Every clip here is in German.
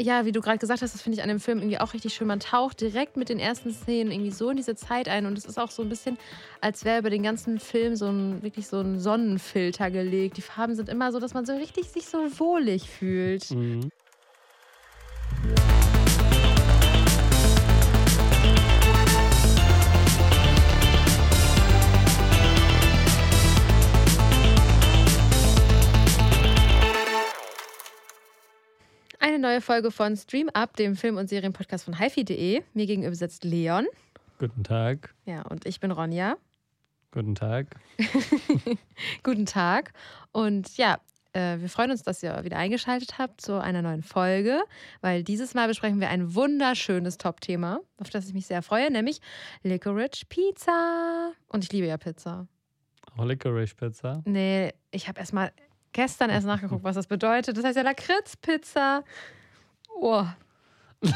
ja, wie du gerade gesagt hast, das finde ich an dem Film irgendwie auch richtig schön. Man taucht direkt mit den ersten Szenen irgendwie so in diese Zeit ein und es ist auch so ein bisschen, als wäre über den ganzen Film so ein wirklich so ein Sonnenfilter gelegt. Die Farben sind immer so, dass man so richtig sich so wohlig fühlt. Mhm. Neue Folge von Stream Up, dem Film- und Serienpodcast von hifi.de. Mir gegenüber sitzt Leon. Guten Tag. Ja, und ich bin Ronja. Guten Tag. Guten Tag. Und ja, äh, wir freuen uns, dass ihr wieder eingeschaltet habt zu einer neuen Folge, weil dieses Mal besprechen wir ein wunderschönes Top-Thema, auf das ich mich sehr freue, nämlich Licorice Pizza. Und ich liebe ja Pizza. Auch Licorice Pizza. Nee, ich habe erst mal gestern erst nachgeguckt, was das bedeutet. Das heißt ja Lakritz-Pizza. Oh,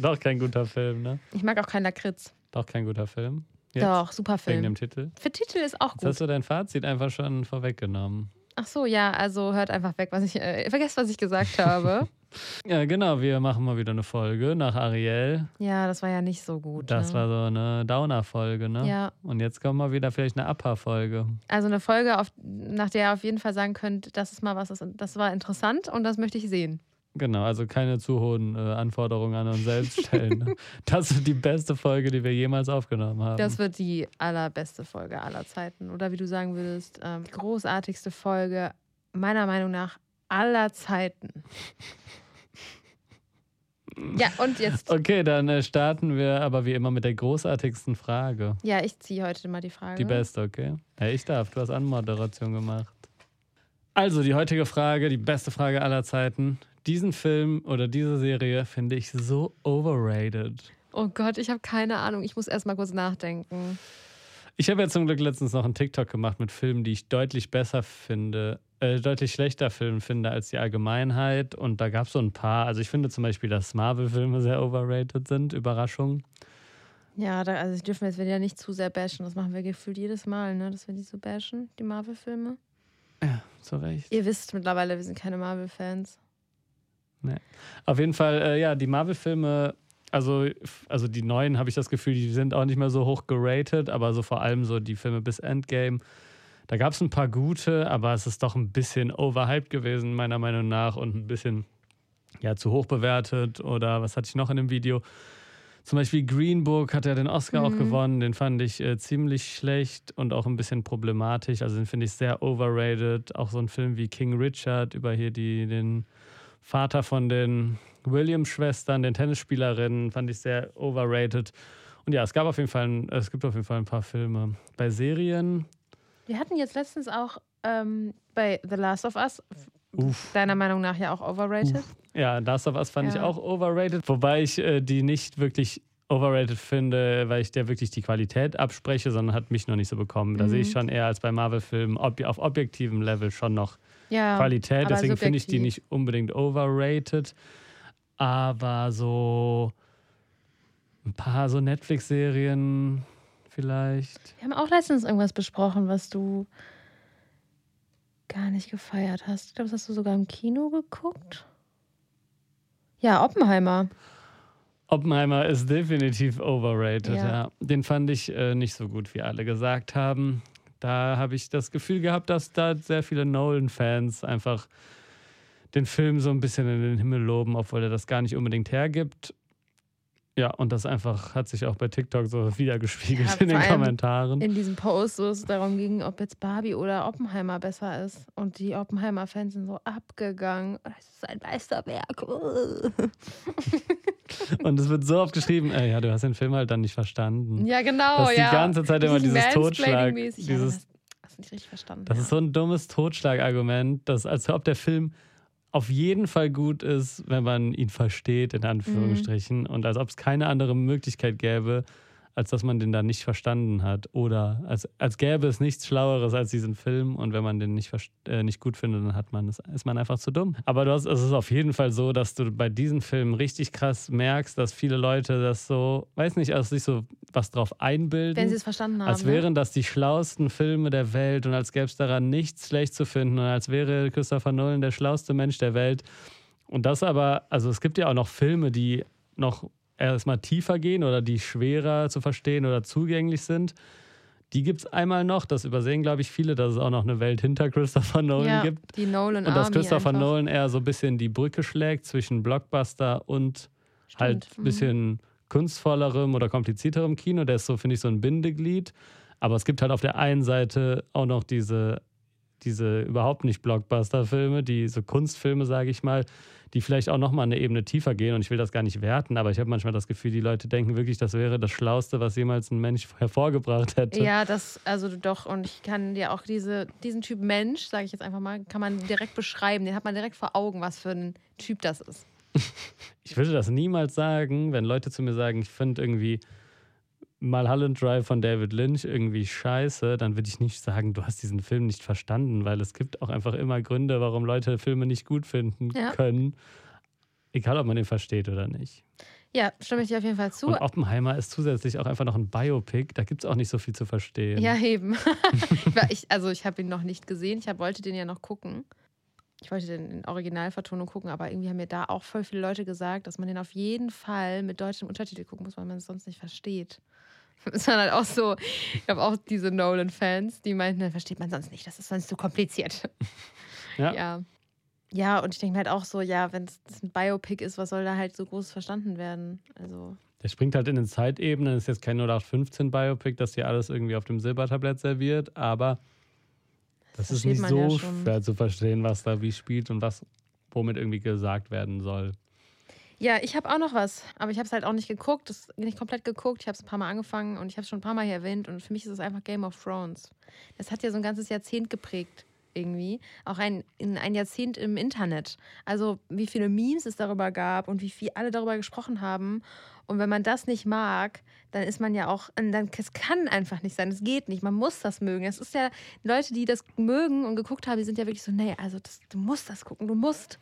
Doch kein guter Film, ne? ich mag auch kein Lakritz. Doch kein guter Film. Jetzt, Doch, super Wegen Film. dem Titel. Für Titel ist auch Jetzt gut. hast du dein Fazit einfach schon vorweggenommen. Ach so, ja, also hört einfach weg, was ich äh, vergesst, was ich gesagt habe. Ja, genau. Wir machen mal wieder eine Folge nach Ariel. ja, das war ja nicht so gut. Das ne? war so eine Downer-Folge, ne? Ja, Und jetzt kommt mal wieder vielleicht eine Upper-Folge. also eine Folge, auf, nach der ihr auf jeden Fall sagen könnt, das ist mal was, das, das war interessant und das möchte ich sehen. Genau, also keine zu hohen äh, Anforderungen an uns selbst stellen. ne? das ist die beste Folge, die wir jemals aufgenommen haben. Das wird die allerbeste Folge aller Zeiten. Oder wie du sagen würdest, ähm, die großartigste Folge meiner Meinung nach aller Zeiten. Ja, und jetzt. Okay, dann äh, starten wir aber wie immer mit der großartigsten Frage. Ja, ich ziehe heute mal die Frage. Die beste, okay? Ja, ich darf, du hast Anmoderation gemacht. Also, die heutige Frage, die beste Frage aller Zeiten. Diesen Film oder diese Serie finde ich so overrated. Oh Gott, ich habe keine Ahnung. Ich muss erst mal kurz nachdenken. Ich habe ja zum Glück letztens noch einen TikTok gemacht mit Filmen, die ich deutlich besser finde, äh, deutlich schlechter Filme finde als die Allgemeinheit. Und da gab es so ein paar. Also ich finde zum Beispiel, dass Marvel-Filme sehr overrated sind. Überraschung. Ja, da, also dürfen wir jetzt wieder nicht zu sehr bashen. Das machen wir gefühlt jedes Mal, ne? Dass wir die so bashen, die Marvel-Filme. Ja, zu Recht. Ihr wisst mittlerweile, wir sind keine Marvel-Fans. Auf jeden Fall, äh, ja, die Marvel-Filme, also, also die neuen habe ich das Gefühl, die sind auch nicht mehr so hoch geratet, aber so vor allem so die Filme bis Endgame. Da gab es ein paar gute, aber es ist doch ein bisschen overhyped gewesen, meiner Meinung nach, und ein bisschen ja, zu hoch bewertet. Oder was hatte ich noch in dem Video? Zum Beispiel Green Book hat ja den Oscar auch Mhm. gewonnen. Den fand ich äh, ziemlich schlecht und auch ein bisschen problematisch. Also den finde ich sehr overrated. Auch so ein Film wie King Richard über hier die, den Vater von den Williams-Schwestern, den Tennisspielerinnen, fand ich sehr overrated. Und ja, es gab auf jeden Fall, ein, es gibt auf jeden Fall ein paar Filme. Bei Serien, Wir hatten jetzt letztens auch ähm, bei The Last of Us, uff. deiner Meinung nach ja auch overrated. Ja, Last of Us fand ich Ja. auch overrated, wobei ich äh, die nicht wirklich overrated finde, weil ich der wirklich die Qualität abspreche, sondern hat mich noch nicht so bekommen. Da Mhm. sehe ich schon eher als bei Marvel-Filmen ob, auf objektivem Level schon noch Ja, Qualität. Deswegen finde ich die nicht unbedingt overrated. Aber so ein paar so Netflix-Serien vielleicht. Wir haben auch letztens irgendwas besprochen, was du gar nicht gefeiert hast. Ich glaube, das hast du sogar im Kino geguckt. Ja, Oppenheimer. Oppenheimer ist definitiv overrated, Ja. ja. Den fand ich äh, nicht so gut, wie alle gesagt haben. Da habe ich das Gefühl gehabt, dass da sehr viele Nolan-Fans einfach den Film so ein bisschen in den Himmel loben, obwohl er das gar nicht unbedingt hergibt. Ja, und das einfach hat sich auch bei TikTok so wiedergespiegelt Ja, in den Kommentaren. In diesem Post, wo es darum ging, ob jetzt Barbie oder Oppenheimer besser ist. Und die Oppenheimer-Fans sind so abgegangen. Es ist ein Meisterwerk. Und es wird so oft geschrieben, ey, ja, du hast den Film halt dann nicht verstanden. Ja, genau. Das ist die ja. ganze Zeit immer dieses Totschlag. Dieses, das hast du nicht richtig verstanden. Das ja. ist so ein dummes Totschlagargument, dass als ob der Film auf jeden Fall gut ist, wenn man ihn versteht, in Anführungsstrichen, und als ob es keine andere Möglichkeit gäbe, als dass man den da nicht verstanden hat. Oder als, als gäbe es nichts Schlaueres als diesen Film und wenn man den nicht, äh, nicht gut findet, dann hat man das, ist man einfach zu dumm. Aber du hast, es ist auf jeden Fall so, dass du bei diesen Filmen richtig krass merkst, dass viele Leute das so, weiß nicht, also sich so was drauf einbilden. Wenn sie es verstanden haben. Als ne? wären das die schlauesten Filme der Welt und als gäbe es daran nichts schlecht zu finden und als wäre Christopher Nolan der schlauste Mensch der Welt. Und das aber, also es gibt ja auch noch Filme, die noch erstmal tiefer gehen oder die schwerer zu verstehen oder zugänglich sind. Die gibt es einmal noch, das übersehen, glaube ich, viele, dass es auch noch eine Welt hinter Christopher Nolan ja, gibt. Die Nolan und dass Christopher einfach. Nolan eher so ein bisschen die Brücke schlägt zwischen Blockbuster und halt ein Mhm. bisschen kunstvollerem oder komplizierterem Kino. Der ist so, finde ich, so ein Bindeglied. Aber es gibt halt auf der einen Seite auch noch diese, diese überhaupt nicht Blockbuster-Filme, die so Kunstfilme, sage ich mal, die vielleicht auch nochmal eine Ebene tiefer gehen. Und ich will das gar nicht werten, aber ich habe manchmal das Gefühl, die Leute denken wirklich, das wäre das Schlauste, was jemals ein Mensch hervorgebracht hätte. Ja, das, also doch, und ich kann dir auch diese, diesen Typ Mensch, sage ich jetzt einfach mal, kann man direkt beschreiben. Den hat man direkt vor Augen, was für ein Typ das ist. Ich würde das niemals sagen, wenn Leute zu mir sagen, ich finde irgendwie Mulholland Drive von David Lynch irgendwie scheiße, dann würde ich nicht sagen, du hast diesen Film nicht verstanden, weil es gibt auch einfach immer Gründe, warum Leute Filme nicht gut finden Ja. können. Egal, ob man den versteht oder nicht. Ja, stimme ich dir auf jeden Fall zu. Und Oppenheimer ist zusätzlich auch einfach noch ein Biopic. Da gibt es auch nicht so viel zu verstehen. Ja, eben. Ich, also ich habe ihn noch nicht gesehen. Ich hab, wollte den ja noch gucken. Ich wollte den in Originalvertonung gucken, aber irgendwie haben mir da auch voll viele Leute gesagt, dass man den auf jeden Fall mit deutschem Untertitel gucken muss, weil man es sonst nicht versteht. Es waren halt auch so, ich habe auch diese Nolan-Fans, die meinten, das versteht man sonst nicht, das ist sonst zu kompliziert. Ja. Ja, ja und ich denke mir halt auch so, ja, wenn es ein Biopic ist, was soll da halt so groß verstanden werden? Also, Der springt halt in den Zeitebenen. Ist jetzt kein 0815 Biopic, das dir alles irgendwie auf dem Silbertablett serviert, aber das, Das ist nicht so ja schwer zu verstehen, was da wie spielt und was womit irgendwie gesagt werden soll. Ja, ich habe auch noch was, aber ich habe es halt auch nicht geguckt, das nicht komplett geguckt. Ich habe es ein paar Mal angefangen und ich habe es schon ein paar Mal hier erwähnt und für mich ist es einfach Game of Thrones. Das hat ja so ein ganzes Jahrzehnt geprägt irgendwie, auch ein, in ein Jahrzehnt im Internet. Also wie viele Memes es darüber gab und wie viel alle darüber gesprochen haben. Und wenn man das nicht mag, dann ist man ja auch, dann es kann einfach nicht sein, es geht nicht, man muss das mögen. Es ist ja Leute, die das mögen und geguckt haben, die sind ja wirklich so, nee, also das, du musst das gucken, du musst.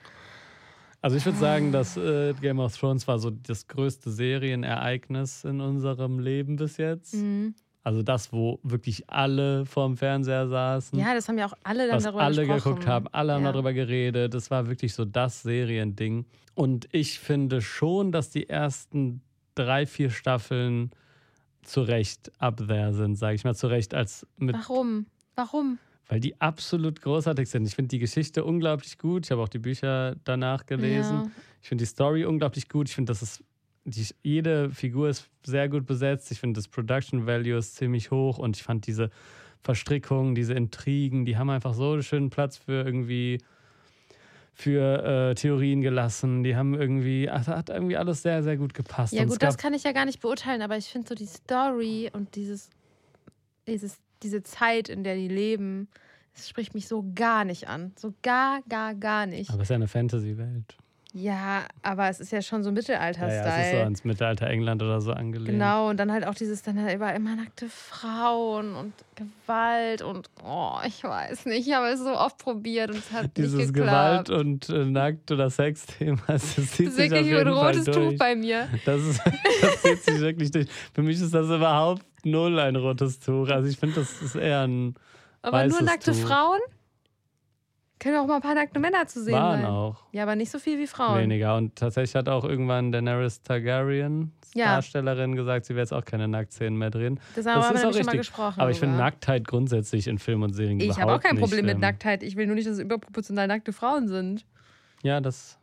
Also ich würde sagen, dass äh, Game of Thrones war so das größte Serienereignis in unserem Leben bis jetzt. Mhm. Also das, wo wirklich alle vorm Fernseher saßen. Ja, das haben ja auch alle dann was darüber alle gesprochen. geguckt haben, alle haben Ja. darüber geredet. Das war wirklich so das Seriending. Und ich finde schon, dass die ersten drei, vier Staffeln zu Recht up there sind, sage ich mal, zu Recht als mit, Warum? Warum? Weil die absolut großartig sind. Ich finde die Geschichte unglaublich gut. Ich habe auch die Bücher danach gelesen. Ja. Ich finde die Story unglaublich gut. Ich finde, dass es die, jede Figur ist sehr gut besetzt. Ich finde, das Production Value ist ziemlich hoch und ich fand diese Verstrickungen, diese Intrigen, die haben einfach so einen schönen Platz für irgendwie für äh, Theorien gelassen. Die haben irgendwie, also hat irgendwie alles sehr, sehr gut gepasst. Ja, Und gut, das kann ich ja gar nicht beurteilen, aber ich finde so die Story und dieses, dieses, diese Zeit, in der die leben, das spricht mich so gar nicht an. So gar, gar, gar nicht. aber es ist ja eine Fantasy-Welt. Ja, aber es ist ja schon so Ja, Mittelalter-Style. ja, es ist so ans Mittelalter England oder so angelehnt. Genau, und dann halt auch dieses, dann halt über immer nackte Frauen und Gewalt und oh, ich weiß nicht, ich habe es so oft probiert und es hat Dieses nicht Gewalt geklappt. und äh, Nackt- oder Sex-Thema, das zieht das ist sich auf wirklich jeden ein Fall rotes Tuch durch. bei mir. Das, ist, das zieht sich wirklich durch. Für mich ist das überhaupt null ein rotes Tuch. Also ich finde, das ist eher ein Aber nur nackte Tuch. Frauen? Können auch mal ein paar nackte Männer zu sehen Waren sein. auch Ja, aber nicht so viel wie Frauen. weniger. Und tatsächlich hat auch irgendwann Daenerys Targaryen, Ja. Darstellerin, gesagt, sie wäre jetzt auch keine Nacktszenen mehr drin. Das haben wir ist auch schon mal richtig. gesprochen. Aber ich finde. Nacktheit grundsätzlich in Film und Serien Ich habe auch kein Problem mit. Nacktheit. Ich will nur nicht, dass es überproportional nackte Frauen sind. Ja, das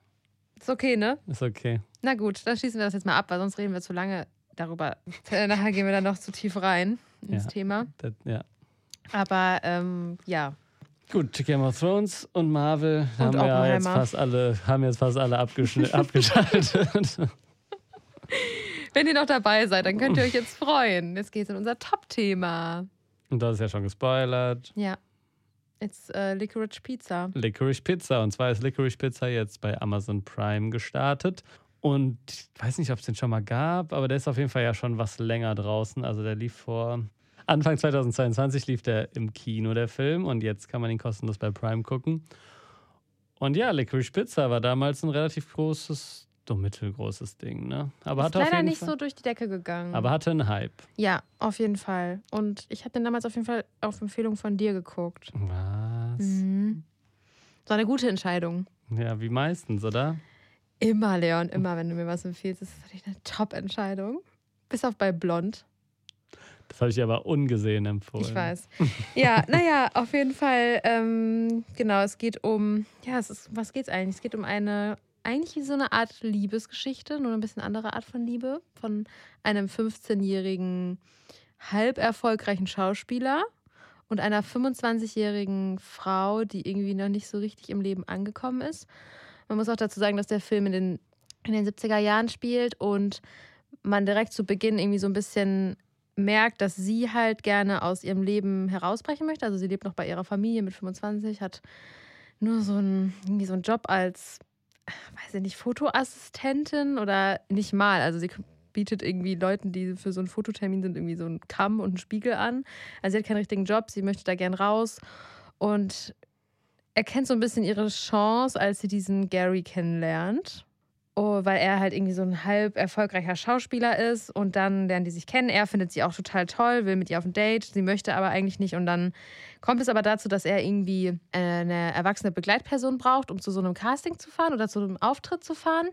Ist okay, ne? ist okay. Na gut, dann schließen wir das jetzt mal ab, weil sonst reden wir zu lange darüber. Nachher gehen wir dann noch zu tief rein ins Ja. Thema. Das, ja. Aber ähm, ja, Gut, Game of Thrones und Marvel Und haben wir ja jetzt fast alle, haben jetzt fast alle abgeschaltet. wenn ihr noch dabei seid, dann könnt ihr euch jetzt freuen. Jetzt geht es in unser Top-Thema. und das ist ja schon gespoilert. Ja. It's äh, Licorice Pizza. Licorice Pizza. Und zwar ist Licorice Pizza jetzt bei Amazon Prime gestartet. Und ich weiß nicht, ob es den schon mal gab, aber der ist auf jeden Fall ja schon was länger draußen. Also der lief vor Anfang 2022 lief der im Kino, der Film. Und jetzt kann man ihn kostenlos bei Prime gucken. Und ja, Licorice Pizza war damals ein relativ großes, so mittelgroßes Ding, ne? Aber Ist hatte auf leider jeden nicht Fall, so durch die Decke gegangen. aber hatte einen Hype. ja, auf jeden Fall. Und ich habe den damals auf jeden Fall auf Empfehlung von dir geguckt. Was? Mhm. Das war eine gute Entscheidung. Ja, wie meistens, oder? Immer, Leon, immer, wenn du mir was empfiehlst. Das ist natürlich eine Top-Entscheidung. Bis auf bei Blond. Das habe ich aber ungesehen empfohlen. Ich weiß. Ja, naja, auf jeden Fall, ähm, genau, es geht um, ja, es ist, was geht's eigentlich? Es geht um eine, eigentlich so eine Art Liebesgeschichte, nur ein bisschen andere Art von Liebe, von einem 15-jährigen, halb erfolgreichen Schauspieler und einer 25-jährigen Frau, die irgendwie noch nicht so richtig im Leben angekommen ist. Man muss auch dazu sagen, dass der Film in den, in den 70er Jahren spielt und man direkt zu Beginn irgendwie so ein bisschen merkt, dass sie halt gerne aus ihrem Leben herausbrechen möchte. Also sie lebt noch bei ihrer Familie mit 25, hat nur so einen, irgendwie so einen Job als, weiß ich nicht, Fotoassistentin oder nicht mal. Also sie bietet irgendwie Leuten, die für so einen Fototermin sind, irgendwie so einen Kamm und einen Spiegel an. Also sie hat keinen richtigen Job, sie möchte da gern raus und erkennt so ein bisschen ihre Chance, als sie diesen Gary kennenlernt. Oh, weil er halt irgendwie so ein halb erfolgreicher Schauspieler ist und dann lernen die sich kennen. Er findet sie auch total toll, will mit ihr auf ein Date, sie möchte aber eigentlich nicht und dann kommt es aber dazu, dass er irgendwie äh, eine erwachsene Begleitperson braucht, um zu so einem Casting zu fahren oder zu einem Auftritt zu fahren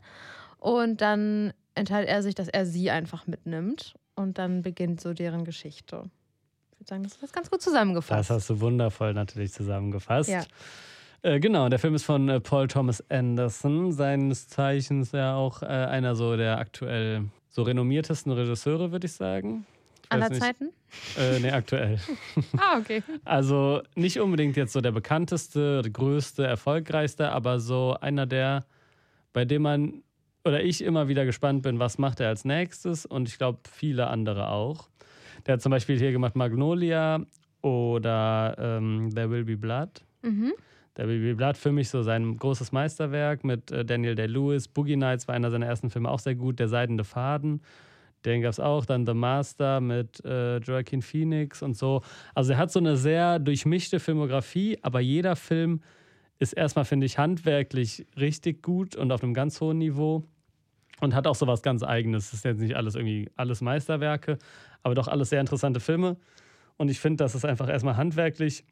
und dann entscheidet er sich, dass er sie einfach mitnimmt und dann beginnt so deren Geschichte. Ich würde sagen, das ist ganz gut zusammengefasst. Das hast du wundervoll natürlich zusammengefasst. Ja. Äh, genau, der Film ist von äh, Paul Thomas Anderson, seines Zeichens ja auch äh, einer so der aktuell so renommiertesten Regisseure, würde ich sagen. Ich Aller. Zeiten? Äh, nee, aktuell. Ah, okay. Also nicht unbedingt jetzt so der bekannteste, größte, erfolgreichste, aber so einer der, bei dem man oder ich immer wieder gespannt bin, was macht er als nächstes und ich glaube viele andere auch. Der hat zum Beispiel hier gemacht Magnolia oder ähm, There Will Be Blood. Mhm. Der Be Blood für mich so sein großes Meisterwerk mit äh, Daniel Day-Lewis. Boogie Nights war einer seiner ersten Filme auch sehr gut. Der Seidende Faden, den gab es auch. Dann The Master mit äh, Joaquin Phoenix und so. Also er hat so eine sehr durchmischte Filmografie, aber jeder Film ist erstmal, finde ich, handwerklich richtig gut und auf einem ganz hohen Niveau und hat auch so was ganz Eigenes. Das ist jetzt nicht alles irgendwie alles Meisterwerke, aber doch alles sehr interessante Filme. Und ich finde, dass es einfach erstmal handwerklich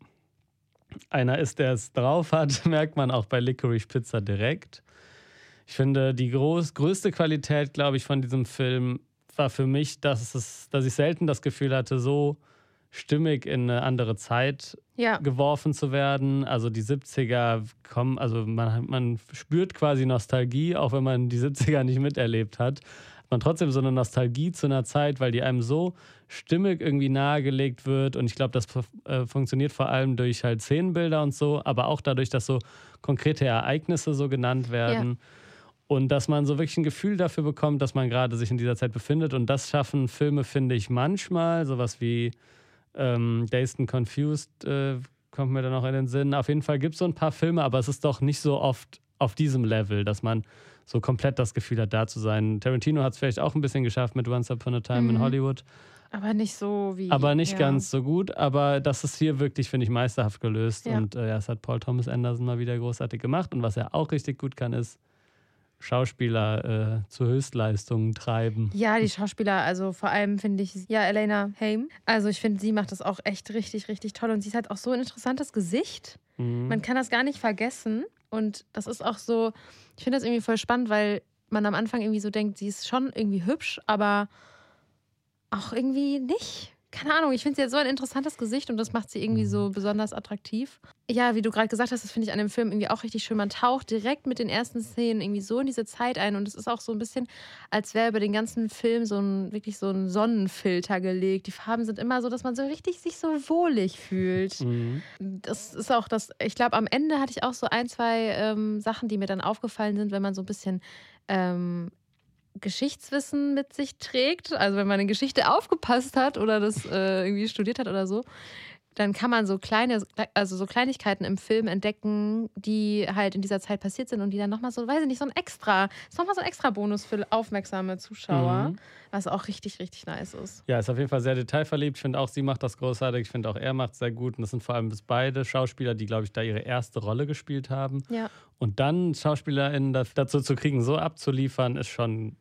einer ist, der es drauf hat, merkt man auch bei Licorice Pizza direkt. Ich finde, die groß, größte Qualität, glaube ich, von diesem Film war für mich, dass, es, dass ich selten das Gefühl hatte, so stimmig in eine andere Zeit Ja. geworfen zu werden. Also die 70er kommen, also man, man spürt quasi Nostalgie, auch wenn man die 70er nicht miterlebt hat. Man trotzdem so eine Nostalgie zu einer Zeit, weil die einem so stimmig irgendwie nahegelegt wird. Und ich glaube, das äh, funktioniert vor allem durch halt Szenenbilder und so, aber auch dadurch, dass so konkrete Ereignisse so genannt werden. Und dass man so wirklich ein Gefühl dafür bekommt, dass man gerade sich in dieser Zeit befindet. Und das schaffen Filme, finde ich, manchmal. Sowas wie ähm, Dazed and Confused äh, kommt mir da noch in den Sinn. Auf jeden Fall gibt es so ein paar Filme, aber es ist doch nicht so oft auf diesem Level, dass man so komplett das Gefühl hat, da zu sein. Tarantino hat es vielleicht auch ein bisschen geschafft mit Once Upon a Time in Mhm. Hollywood, Aber nicht so wie. aber nicht ja. ganz so gut. Aber das ist hier wirklich, finde ich, meisterhaft gelöst. Ja. Und äh, ja, das hat Paul Thomas Anderson mal wieder großartig gemacht. Und was er auch richtig gut kann, ist Schauspieler äh, zu Höchstleistungen treiben. Ja, die Schauspieler, also vor allem finde ich, ja, Elena Haim. Also ich finde, sie macht das auch echt richtig, richtig toll. Und sie hat auch so ein interessantes Gesicht. Mhm. Man kann das gar nicht vergessen. Und das ist auch so, ich finde das irgendwie voll spannend, weil man am Anfang irgendwie so denkt, sie ist schon irgendwie hübsch, aber auch irgendwie nicht. Keine Ahnung, ich finde sie hat so ein interessantes Gesicht und das macht sie irgendwie so besonders attraktiv. Ja, wie du gerade gesagt hast, das finde ich an dem Film irgendwie auch richtig schön. Man taucht direkt mit den ersten Szenen irgendwie so in diese Zeit ein und es ist auch so ein bisschen, als wäre über den ganzen Film so ein wirklich so ein Sonnenfilter gelegt. Die Farben sind immer so, dass man so richtig sich so wohlig fühlt Mhm. das ist auch das, ich glaube, am Ende hatte ich auch so ein, zwei ähm, Sachen, die mir dann aufgefallen sind, wenn man so ein bisschen ähm, Geschichtswissen mit sich trägt. Also wenn man in Geschichte aufgepasst hat oder das äh, irgendwie studiert hat oder so, dann kann man so kleine, also so Kleinigkeiten im Film entdecken, die halt in dieser Zeit passiert sind und die dann nochmal so, weiß ich nicht, so ein extra, ist nochmal so ein extra Bonus für aufmerksame Zuschauer, Mhm. was auch richtig, richtig nice ist. Ja, ist auf jeden Fall sehr detailverliebt. Ich finde auch, sie macht das großartig. Ich finde auch, er macht es sehr gut. Und das sind vor allem bis beide Schauspieler, die, glaube ich, da ihre erste Rolle gespielt haben. Ja. Und dann SchauspielerInnen da- dazu zu kriegen, so abzuliefern, ist schon,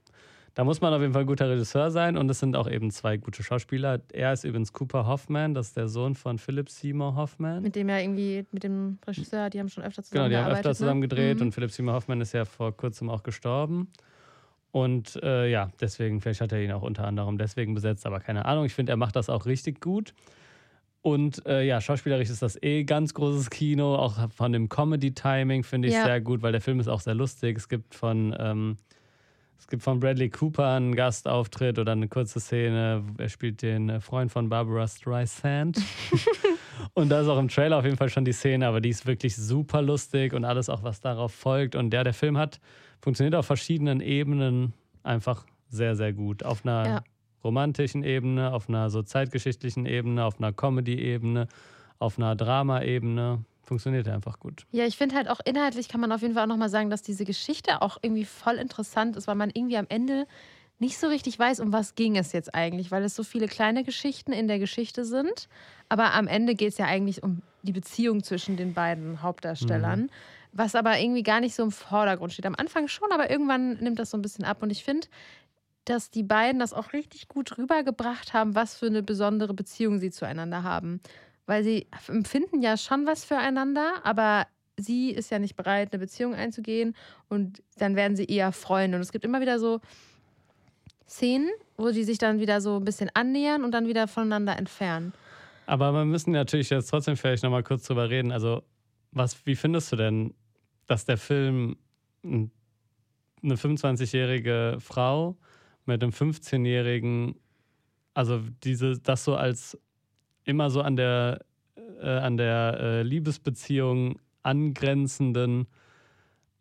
da muss man auf jeden Fall guter Regisseur sein und es sind auch eben zwei gute Schauspieler. Er ist übrigens Cooper Hoffman, das ist der Sohn von Philip Seymour Hoffman. Mit dem ja irgendwie, mit dem Regisseur, die haben schon öfter zusammen Genau, die haben öfter ne? zusammen gedreht Mhm. und Philip Seymour Hoffman ist ja vor kurzem auch gestorben. Und äh, ja, deswegen, vielleicht hat er ihn auch unter anderem deswegen besetzt, aber keine Ahnung. Ich finde, er macht das auch richtig gut. Und äh, ja, schauspielerisch ist das eh ganz großes Kino. Auch von dem Comedy-Timing finde ich Ja. sehr gut, weil der Film ist auch sehr lustig. Es gibt von, ähm, es gibt von Bradley Cooper einen Gastauftritt oder eine kurze Szene. Er spielt den Freund von Barbara Streisand. und da ist auch im Trailer auf jeden Fall schon die Szene, aber die ist wirklich super lustig und alles auch, was darauf folgt. Und der, der Film hat, funktioniert auf verschiedenen Ebenen einfach sehr, sehr gut. Auf einer Ja. romantischen Ebene, auf einer so zeitgeschichtlichen Ebene, auf einer Comedy-Ebene, auf einer Drama-Ebene. Funktioniert er einfach gut. Ja, ich finde halt auch inhaltlich kann man auf jeden Fall auch nochmal sagen, dass diese Geschichte auch irgendwie voll interessant ist, weil man irgendwie am Ende nicht so richtig weiß, um was ging es jetzt eigentlich, weil es so viele kleine Geschichten in der Geschichte sind. Aber am Ende geht es ja eigentlich um die Beziehung zwischen den beiden Hauptdarstellern, was aber irgendwie gar nicht so im Vordergrund steht. Am Anfang schon, aber irgendwann nimmt das so ein bisschen ab. Und ich finde, dass die beiden das auch richtig gut rübergebracht haben, was für eine besondere Beziehung sie zueinander haben. Weil sie empfinden ja schon was füreinander, aber sie ist ja nicht bereit, eine Beziehung einzugehen und dann werden sie eher Freunde. Und es gibt immer wieder so Szenen, wo die sich dann wieder so ein bisschen annähern und dann wieder voneinander entfernen. Aber wir müssen natürlich jetzt trotzdem vielleicht nochmal kurz drüber reden. Also, was, wie findest du denn, dass der Film eine 25-jährige Frau mit einem 15-jährigen, also diese, das so als immer so an der, äh, an der äh, Liebesbeziehung angrenzenden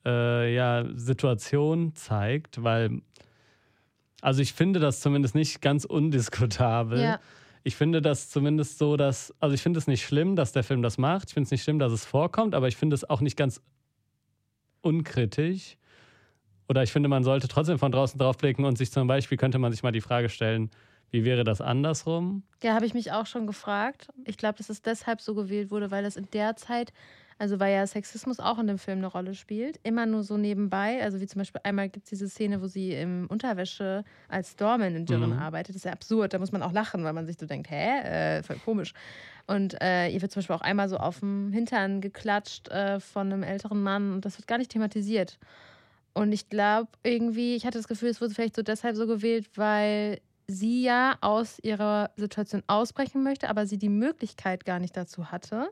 äh, ja, Situation zeigt, weil, also ich finde das zumindest nicht ganz undiskutabel. Ja, Ich finde das zumindest so, dass, also ich finde es nicht schlimm, dass der Film das macht. Ich finde es nicht schlimm, dass es vorkommt, aber ich finde es auch nicht ganz unkritisch. Oder ich finde, man sollte trotzdem von draußen drauf blicken und sich zum Beispiel, könnte man sich mal die Frage stellen, wie wäre das andersrum? ja habe ich mich auch schon gefragt. Ich glaube, dass es deshalb so gewählt wurde, weil es in der Zeit, also weil ja Sexismus auch in dem Film eine Rolle spielt, immer nur so nebenbei. Also wie zum Beispiel einmal gibt es diese Szene, wo sie im Unterwäsche als Doormanagerin Mhm. arbeitet. Das ist ja absurd. Da muss man auch lachen, weil man sich so denkt, hä, äh, voll komisch. Und äh, ihr wird zum Beispiel auch einmal so auf dem Hintern geklatscht äh, von einem älteren Mann und das wird gar nicht thematisiert. Und ich glaube irgendwie, ich hatte das Gefühl, es wurde vielleicht so deshalb so gewählt, weil sie ja aus ihrer Situation ausbrechen möchte, aber sie die Möglichkeit gar nicht dazu hatte.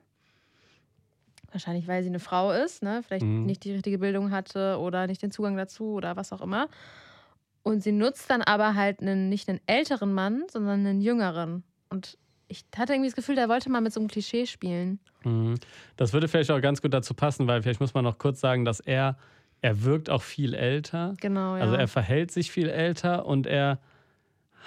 Wahrscheinlich, weil sie eine Frau ist, ne? vielleicht Mhm. nicht die richtige Bildung hatte oder nicht den Zugang dazu oder was auch immer. Und sie nutzt dann aber halt einen, nicht einen älteren Mann, sondern einen jüngeren. Und ich hatte irgendwie das Gefühl, der wollte mal mit so einem Klischee spielen. Mhm. Das würde vielleicht auch ganz gut dazu passen, weil vielleicht muss man noch kurz sagen, dass er, er wirkt auch viel älter. Genau, ja. Also er verhält sich viel älter und er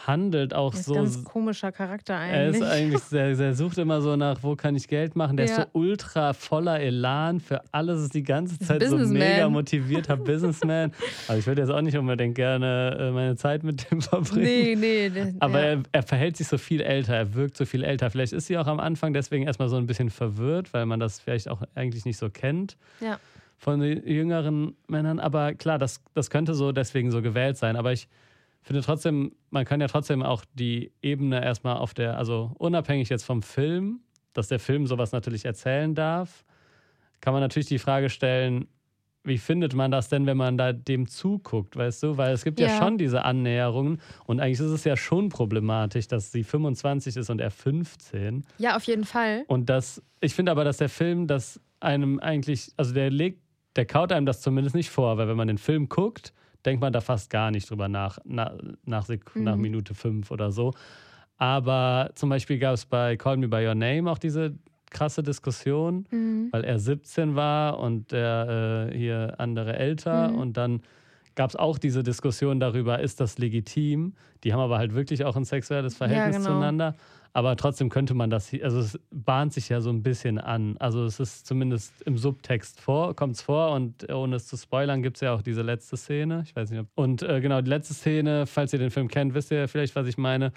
handelt auch er ist so. ein ganz komischer Charakter Er eigentlich. ist eigentlich, sehr, der sucht immer so nach, wo kann ich Geld machen. Der ist Ja. so ultra voller Elan für alles, ist die ganze Ist Zeit so mega motivierter Businessman. Also ich würde jetzt auch nicht unbedingt gerne äh, meine Zeit mit dem verbringen. nee, nee. Aber ja. er, er verhält sich so viel älter, er wirkt so viel älter. Vielleicht ist sie auch am Anfang deswegen erstmal so ein bisschen verwirrt, weil man das vielleicht auch eigentlich nicht so kennt Ja. von den jüngeren Männern. Aber klar, das, das könnte so deswegen so gewählt sein. Aber ich finde trotzdem, man kann ja trotzdem auch die Ebene erstmal auf der, also unabhängig jetzt vom Film, dass der Film sowas natürlich erzählen darf, kann man natürlich die Frage stellen, wie findet man das denn, wenn man da dem zuguckt, weißt du? Weil es gibt ja, Ja. schon diese Annäherungen und eigentlich ist es ja schon problematisch, dass sie 25 ist und er 15. ja, auf jeden Fall. Und das, ich finde aber, dass der Film das einem eigentlich, also der legt, der kaut einem das zumindest nicht vor, weil wenn man den Film guckt, denkt man da fast gar nicht drüber nach, na, nach, Sek Mhm. nach Minute fünf oder so. Aber zum Beispiel gab es bei Call Me By Your Name auch diese krasse Diskussion, Mhm. weil er 17 war und der äh, hier andere älter. Mhm. Und dann gab es auch diese Diskussion darüber, ist das legitim? Die haben aber halt wirklich auch ein sexuelles Verhältnis genau. zueinander. Aber trotzdem könnte man das, hier- also es bahnt sich ja so ein bisschen an. Also es ist zumindest im Subtext vor, kommt es vor und ohne es zu spoilern, gibt es ja auch diese letzte Szene. Ich weiß nicht, ob. Und äh, genau, die letzte Szene, falls ihr den Film kennt, wisst ihr vielleicht, was ich meine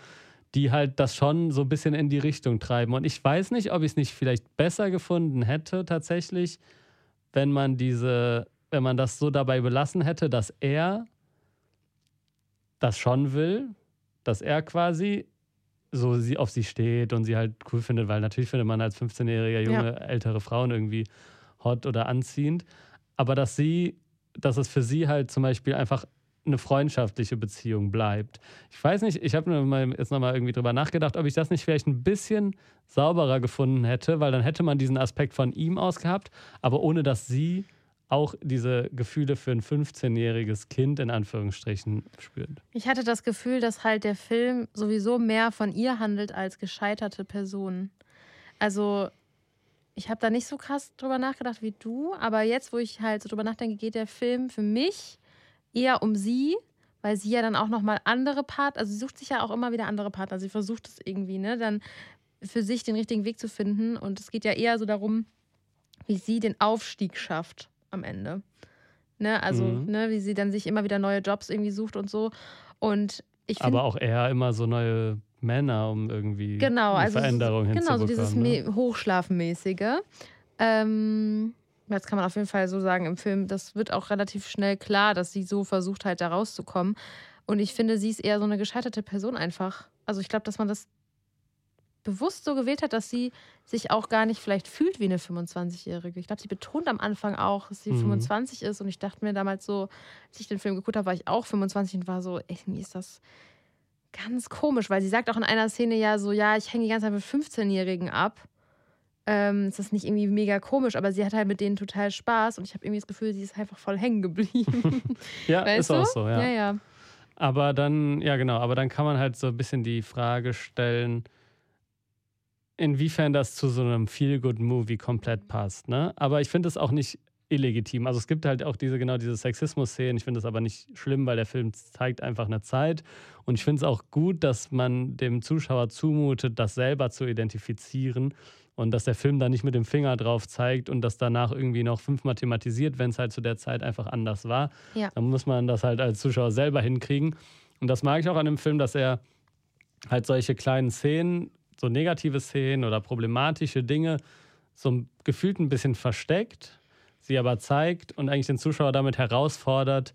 die halt das schon so ein bisschen in die Richtung treiben. Und ich weiß nicht, ob ich es nicht vielleicht besser gefunden hätte, tatsächlich, wenn man diese, wenn man das so dabei belassen hätte, dass er das schon will, dass er quasi so sie auf sie steht und sie halt cool findet, weil natürlich findet man als 15-jähriger Junge ja. ältere Frauen irgendwie hot oder anziehend. Aber dass sie, dass es für sie halt zum Beispiel einfach eine freundschaftliche Beziehung bleibt. Ich weiß nicht, ich habe jetzt nochmal irgendwie drüber nachgedacht, ob ich das nicht vielleicht ein bisschen sauberer gefunden hätte, weil dann hätte man diesen Aspekt von ihm aus gehabt, aber ohne dass sie auch diese Gefühle für ein 15-jähriges Kind in Anführungsstrichen spürt. Ich hatte das Gefühl, dass halt der Film sowieso mehr von ihr handelt als gescheiterte Personen. Also ich habe da nicht so krass drüber nachgedacht wie du, aber jetzt, wo ich halt so drüber nachdenke, geht der Film für mich eher um sie, weil sie ja dann auch nochmal andere Partner, also sie sucht sich ja auch immer wieder andere Partner. Sie versucht es irgendwie, ne, dann für sich den richtigen Weg zu finden. Und es geht ja eher so darum, wie sie den Aufstieg schafft am Ende. Ne, also, mhm. ne, wie sie dann sich immer wieder neue Jobs irgendwie sucht und so. Und ich find, Aber auch eher immer so neue Männer, um irgendwie genau, eine also Veränderung so, hinzubekommen. Genau, so dieses ne? Hochschlafmäßige. Ähm, das kann man auf jeden Fall so sagen im Film. Das wird auch relativ schnell klar, dass sie so versucht halt da rauszukommen. Und ich finde, sie ist eher so eine gescheiterte Person einfach. Also ich glaube, dass man das bewusst so gewählt hat, dass sie sich auch gar nicht vielleicht fühlt wie eine 25-Jährige. Ich glaube, sie betont am Anfang auch, dass sie mhm. 25 ist. Und ich dachte mir damals so, als ich den Film geguckt habe, war ich auch 25 und war so, ey, mir ist das ganz komisch, weil sie sagt auch in einer Szene ja so, ja, ich hänge die ganze Zeit mit 15-Jährigen ab ähm, ist das nicht irgendwie mega komisch, aber sie hat halt mit denen total Spaß und ich habe irgendwie das Gefühl, sie ist einfach voll hängen geblieben. ja, weißt ist du? auch so, ja. ja. Ja, Aber dann, ja genau, aber dann kann man halt so ein bisschen die Frage stellen, inwiefern das zu so einem Feel-Good-Movie komplett passt. Ne? Aber ich finde es auch nicht illegitim. Also es gibt halt auch diese genau diese Sexismus-Szenen. Ich finde das aber nicht schlimm, weil der Film zeigt einfach eine Zeit. Und ich finde es auch gut, dass man dem Zuschauer zumutet, das selber zu identifizieren und dass der Film da nicht mit dem Finger drauf zeigt und das danach irgendwie noch fünfmal thematisiert, wenn es halt zu der Zeit einfach anders war. Ja. Dann muss man das halt als Zuschauer selber hinkriegen. Und das mag ich auch an dem Film, dass er halt solche kleinen Szenen, so negative Szenen oder problematische Dinge so gefühlt ein bisschen versteckt, sie aber zeigt und eigentlich den Zuschauer damit herausfordert,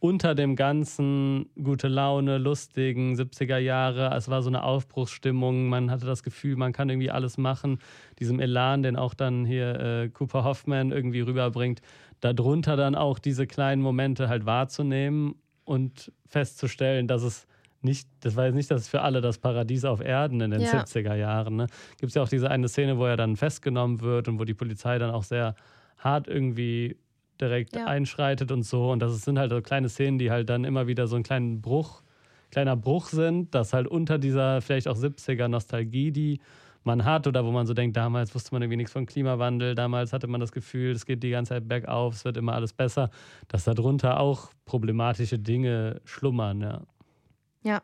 unter dem ganzen gute Laune, lustigen 70er Jahre. Es war so eine Aufbruchsstimmung. Man hatte das Gefühl, man kann irgendwie alles machen. Diesem Elan, den auch dann hier äh, Cooper Hoffman irgendwie rüberbringt, darunter dann auch diese kleinen Momente halt wahrzunehmen und festzustellen, dass es nicht, das war jetzt nicht das für alle das Paradies auf Erden in den ja. 70er Jahren. Ne? Gibt es ja auch diese eine Szene, wo er dann festgenommen wird und wo die Polizei dann auch sehr hart irgendwie direkt ja. einschreitet und so. Und das sind halt so kleine Szenen, die halt dann immer wieder so einen kleinen Bruch, kleiner Bruch sind, dass halt unter dieser vielleicht auch 70er Nostalgie, die man hat oder wo man so denkt, damals wusste man irgendwie nichts von Klimawandel, damals hatte man das Gefühl, es geht die ganze Zeit bergauf, es wird immer alles besser, dass darunter auch problematische Dinge schlummern, ja. Ja.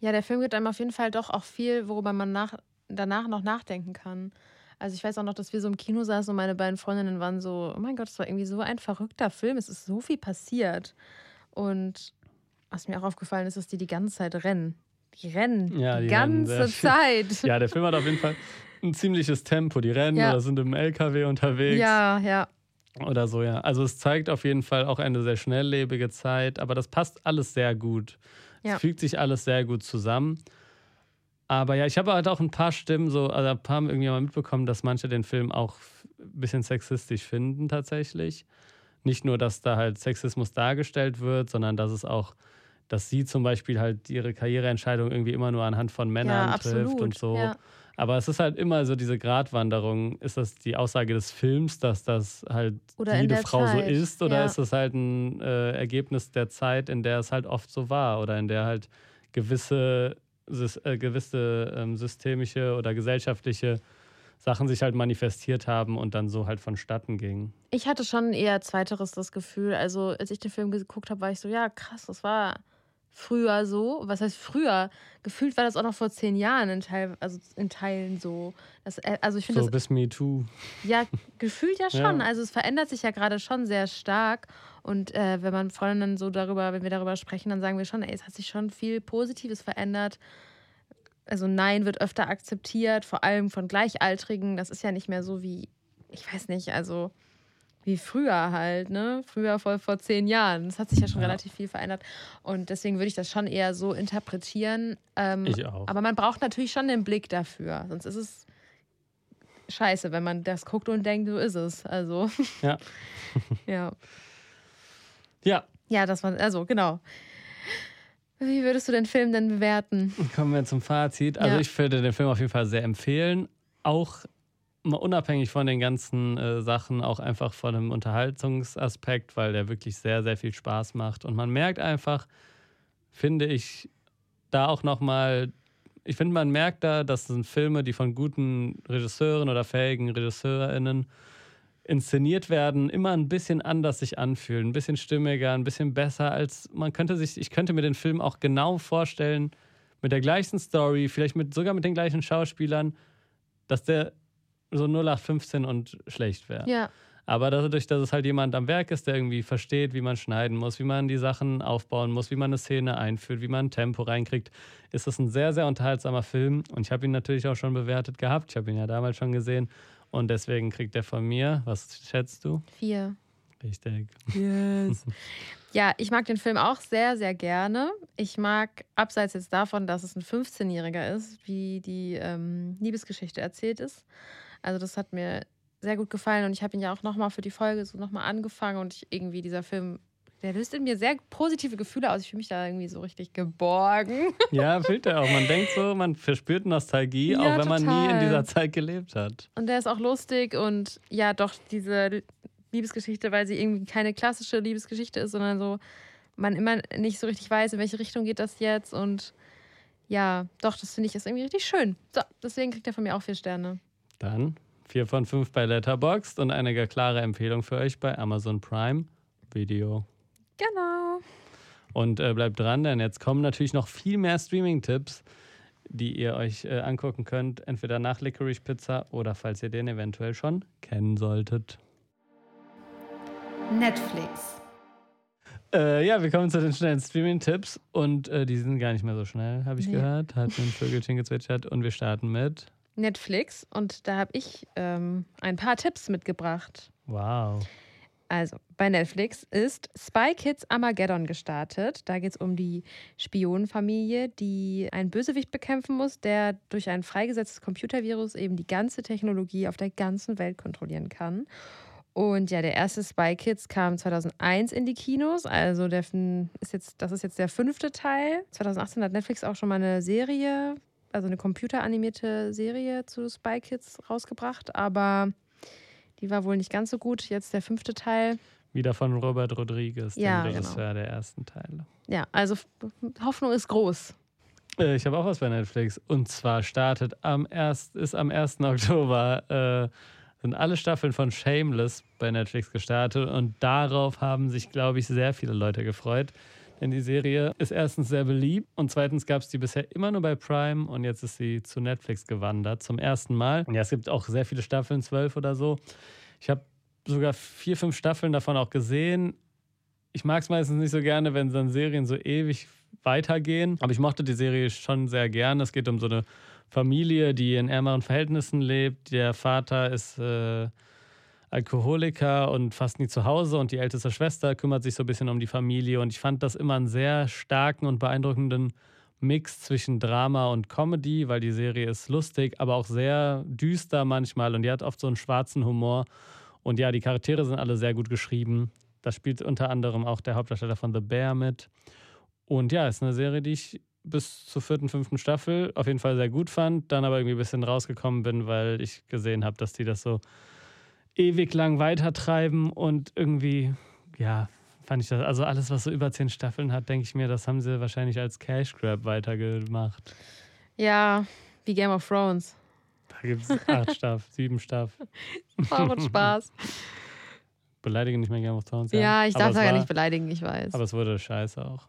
Ja, der Film gibt einem auf jeden Fall doch auch viel, worüber man nach, danach noch nachdenken kann. Also ich weiß auch noch, dass wir so im Kino saßen und meine beiden Freundinnen waren so, oh mein Gott, es war irgendwie so ein verrückter Film, es ist so viel passiert. Und was mir auch aufgefallen ist, dass die die ganze Zeit rennen. Die rennen ja, die, die ganze rennen Zeit. Ja, der Film hat auf jeden Fall ein ziemliches Tempo. Die rennen ja. oder sind im LKW unterwegs. Ja, ja. Oder so, ja. Also es zeigt auf jeden Fall auch eine sehr schnelllebige Zeit, aber das passt alles sehr gut. Ja. Es fügt sich alles sehr gut zusammen. Aber ja, ich habe halt auch ein paar Stimmen, so, also ein paar haben irgendwie mal mitbekommen, dass manche den Film auch ein bisschen sexistisch finden tatsächlich. Nicht nur, dass da halt Sexismus dargestellt wird, sondern dass es auch, dass sie zum Beispiel halt ihre Karriereentscheidung irgendwie immer nur anhand von Männern ja, trifft und so. Ja. Aber es ist halt immer so diese Gratwanderung. Ist das die Aussage des Films, dass das halt oder jede Frau Zeit. so ist? Oder ja. ist das halt ein äh, Ergebnis der Zeit, in der es halt oft so war? Oder in der halt gewisse äh, gewisse ähm, systemische oder gesellschaftliche Sachen sich halt manifestiert haben und dann so halt vonstatten gingen. Ich hatte schon eher zweiteres das Gefühl. Also, als ich den Film geguckt habe, war ich so, ja, krass, das war früher so. Was heißt früher? Gefühlt war das auch noch vor zehn Jahren in, Teil, also in Teilen so. Das, äh, also ich so das, bis Me Too. Ja, gefühlt ja schon. Ja. Also es verändert sich ja gerade schon sehr stark. Und äh, wenn man Freundinnen so darüber, wenn wir darüber sprechen, dann sagen wir schon, ey, es hat sich schon viel Positives verändert. Also Nein wird öfter akzeptiert, vor allem von Gleichaltrigen. Das ist ja nicht mehr so wie, ich weiß nicht, also wie früher halt, ne? Früher vor, vor zehn Jahren. Das hat sich ja schon Ja. relativ viel verändert. Und deswegen würde ich das schon eher so interpretieren. Ähm, Ich auch. aber man braucht natürlich schon den Blick dafür. Sonst ist es scheiße, wenn man das guckt und denkt, so ist es. Also. Ja. ja. Ja, Ja, das war, also genau. Wie würdest du den Film denn bewerten? kommen wir zum Fazit. Also Ja. ich würde den Film auf jeden Fall sehr empfehlen. Auch unabhängig von den ganzen äh, Sachen, auch einfach von dem Unterhaltungsaspekt, weil der wirklich sehr, sehr viel Spaß macht. Und man merkt einfach, finde ich, da auch nochmal, ich finde, man merkt da, das sind Filme, die von guten Regisseuren oder fähigen RegisseurInnen inszeniert werden, immer ein bisschen anders sich anfühlen, ein bisschen stimmiger, ein bisschen besser als man könnte sich, ich könnte mir den Film auch genau vorstellen, mit der gleichen Story, vielleicht mit, sogar mit den gleichen Schauspielern, dass der so 0815 und schlecht wäre. Ja, Aber dadurch, dass es halt jemand am Werk ist, der irgendwie versteht, wie man schneiden muss, wie man die Sachen aufbauen muss, wie man eine Szene einführt, wie man ein Tempo reinkriegt, ist das ein sehr, sehr unterhaltsamer Film. Und ich habe ihn natürlich auch schon bewertet gehabt. Ich habe ihn ja damals schon gesehen. Und deswegen kriegt er von mir, was schätzt du? vier. Richtig. Yes. ja, ich mag den Film auch sehr, sehr gerne. Ich mag, abseits jetzt davon, dass es ein 15-Jähriger ist, wie die ähm, Liebesgeschichte erzählt ist. Also das hat mir sehr gut gefallen und ich habe ihn ja auch nochmal für die Folge so nochmal angefangen und ich irgendwie dieser Film, der löst in mir sehr positive Gefühle aus. Ich fühle mich da irgendwie so richtig geborgen. Ja, fühlt er auch. Man denkt so, man verspürt Nostalgie, Ja, auch wenn man nie in total. dieser Zeit gelebt hat. Und der ist auch lustig und ja, doch diese Liebesgeschichte, weil sie irgendwie keine klassische Liebesgeschichte ist, sondern so, man immer nicht so richtig weiß, in welche Richtung geht das jetzt. Und ja, doch, das finde ich ist irgendwie richtig schön. So, deswegen kriegt er von mir auch vier Sterne. Dann vier von fünf bei Letterboxd und eine klare Empfehlung für euch bei Amazon Prime Video. Genau. Und äh, bleibt dran, denn jetzt kommen natürlich noch viel mehr Streaming-Tipps, die ihr euch äh, angucken könnt, entweder nach Licorice Pizza oder falls ihr den eventuell schon kennen solltet. Netflix. Äh, ja, wir kommen zu den schnellen Streaming-Tipps und äh, die sind gar nicht mehr so schnell, habe ich Nee. gehört. Hat ein Vögelchen gezwitschert und wir starten mit. Netflix. Und da habe ich ähm, ein paar Tipps mitgebracht. Wow. Also, bei Netflix ist Spy Kids Armageddon gestartet. Da geht es um die Spionenfamilie, die einen Bösewicht bekämpfen muss, der durch ein freigesetztes Computervirus eben die ganze Technologie auf der ganzen Welt kontrollieren kann. Und ja, der erste Spy Kids kam 2001 in die Kinos. Also der ist jetzt, das ist jetzt der fünfte Teil. 2018 hat Netflix auch schon mal eine Serie, also eine computeranimierte Serie zu Spy Kids rausgebracht. Aber die war wohl nicht ganz so gut. Jetzt der fünfte Teil. Wieder von Robert Rodriguez, Ja, dem genau. Regisseur der ersten Teile. Ja, also Hoffnung ist groß. Äh, ich habe auch was bei Netflix. Und zwar startet am 1. ist am 1. Oktober äh, sind alle Staffeln von Shameless bei Netflix gestartet und darauf haben sich, glaube ich, sehr viele Leute gefreut. Denn die Serie ist erstens sehr beliebt und zweitens gab es die bisher immer nur bei Prime und jetzt ist sie zu Netflix gewandert zum ersten Mal. Und ja, es gibt auch sehr viele Staffeln, zwölf oder so. Ich habe sogar vier, fünf Staffeln davon auch gesehen. Ich mag es meistens nicht so gerne, wenn dann Serien so ewig weitergehen. Aber ich mochte die Serie schon sehr gerne. Es geht um so eine Familie, die in ärmeren Verhältnissen lebt. Der Vater ist äh, Alkoholiker und fast nie zu Hause und die älteste Schwester kümmert sich so ein bisschen um die Familie. Und ich fand das immer einen sehr starken und beeindruckenden Mix zwischen Drama und Comedy, weil die Serie ist lustig, aber auch sehr düster manchmal und die hat oft so einen schwarzen Humor. Und ja, die Charaktere sind alle sehr gut geschrieben. Da spielt unter anderem auch der Hauptdarsteller von The Bear mit. Und ja, ist eine Serie, die ich bis zur vierten, fünften Staffel auf jeden Fall sehr gut fand, dann aber irgendwie ein bisschen rausgekommen bin, weil ich gesehen habe, dass die das so ewig lang weitertreiben und irgendwie, ja, fand ich das, also alles, was so über zehn Staffeln hat, denke ich mir, das haben sie wahrscheinlich als Cash Grab weitergemacht. Ja, wie Game of Thrones. Da gibt es acht Staffeln, sieben. Auch ein Spaß. Beleidige nicht mehr Game of Thrones. ja, ich Aber darf es ja war- nicht beleidigen, ich weiß. Aber es wurde scheiße auch.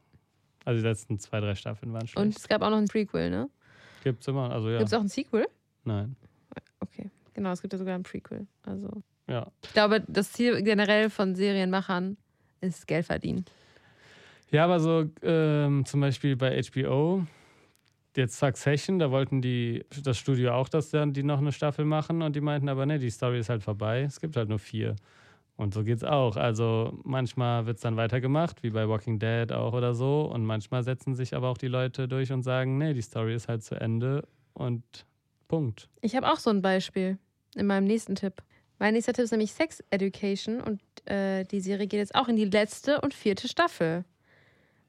Also die letzten zwei, drei Staffeln waren Und schlecht. es gab auch noch ein Prequel, ne? Gibt's immer, also ja. Gibt es auch ein Sequel? Nein. Okay, genau, es gibt ja sogar ein Prequel. Also, Ja. ich glaube, das Ziel generell von Serienmachern ist Geld verdienen. Ja, aber so ähm, zum Beispiel bei HBO, jetzt Succession, da wollten die, das Studio auch, dass dann die noch eine Staffel machen und die meinten aber, ne, die Story ist halt vorbei. Es gibt halt nur vier. Und so geht's auch. Also manchmal wird es dann weitergemacht, wie bei Walking Dead auch oder so. Und manchmal setzen sich aber auch die Leute durch und sagen, nee, die Story ist halt zu Ende und Punkt. Ich habe auch so ein Beispiel in meinem nächsten Tipp. Mein nächster Tipp ist nämlich Sex Education und äh, die Serie geht jetzt auch in die letzte und vierte Staffel.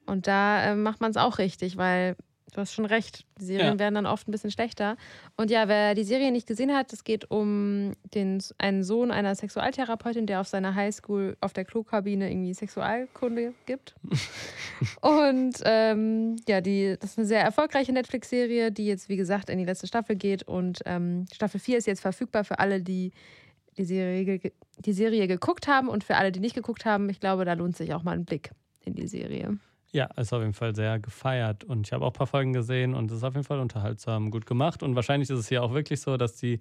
Und da äh, macht man es auch richtig, weil Du hast schon recht. Die Serien ja. werden dann oft ein bisschen schlechter. Und ja, wer die Serie nicht gesehen hat, es geht um den, einen Sohn einer Sexualtherapeutin, der auf seiner Highschool auf der Klokabine irgendwie Sexualkunde gibt. und ähm, ja, die, das ist eine sehr erfolgreiche Netflix-Serie, die jetzt, wie gesagt, in die letzte Staffel geht. Und ähm, Staffel 4 ist jetzt verfügbar für alle, die die Serie, die Serie geguckt haben. Und für alle, die nicht geguckt haben, ich glaube, da lohnt sich auch mal ein Blick in die Serie. Ja, ist auf jeden Fall sehr gefeiert. Und ich habe auch ein paar Folgen gesehen und es ist auf jeden Fall unterhaltsam, gut gemacht. Und wahrscheinlich ist es hier auch wirklich so, dass die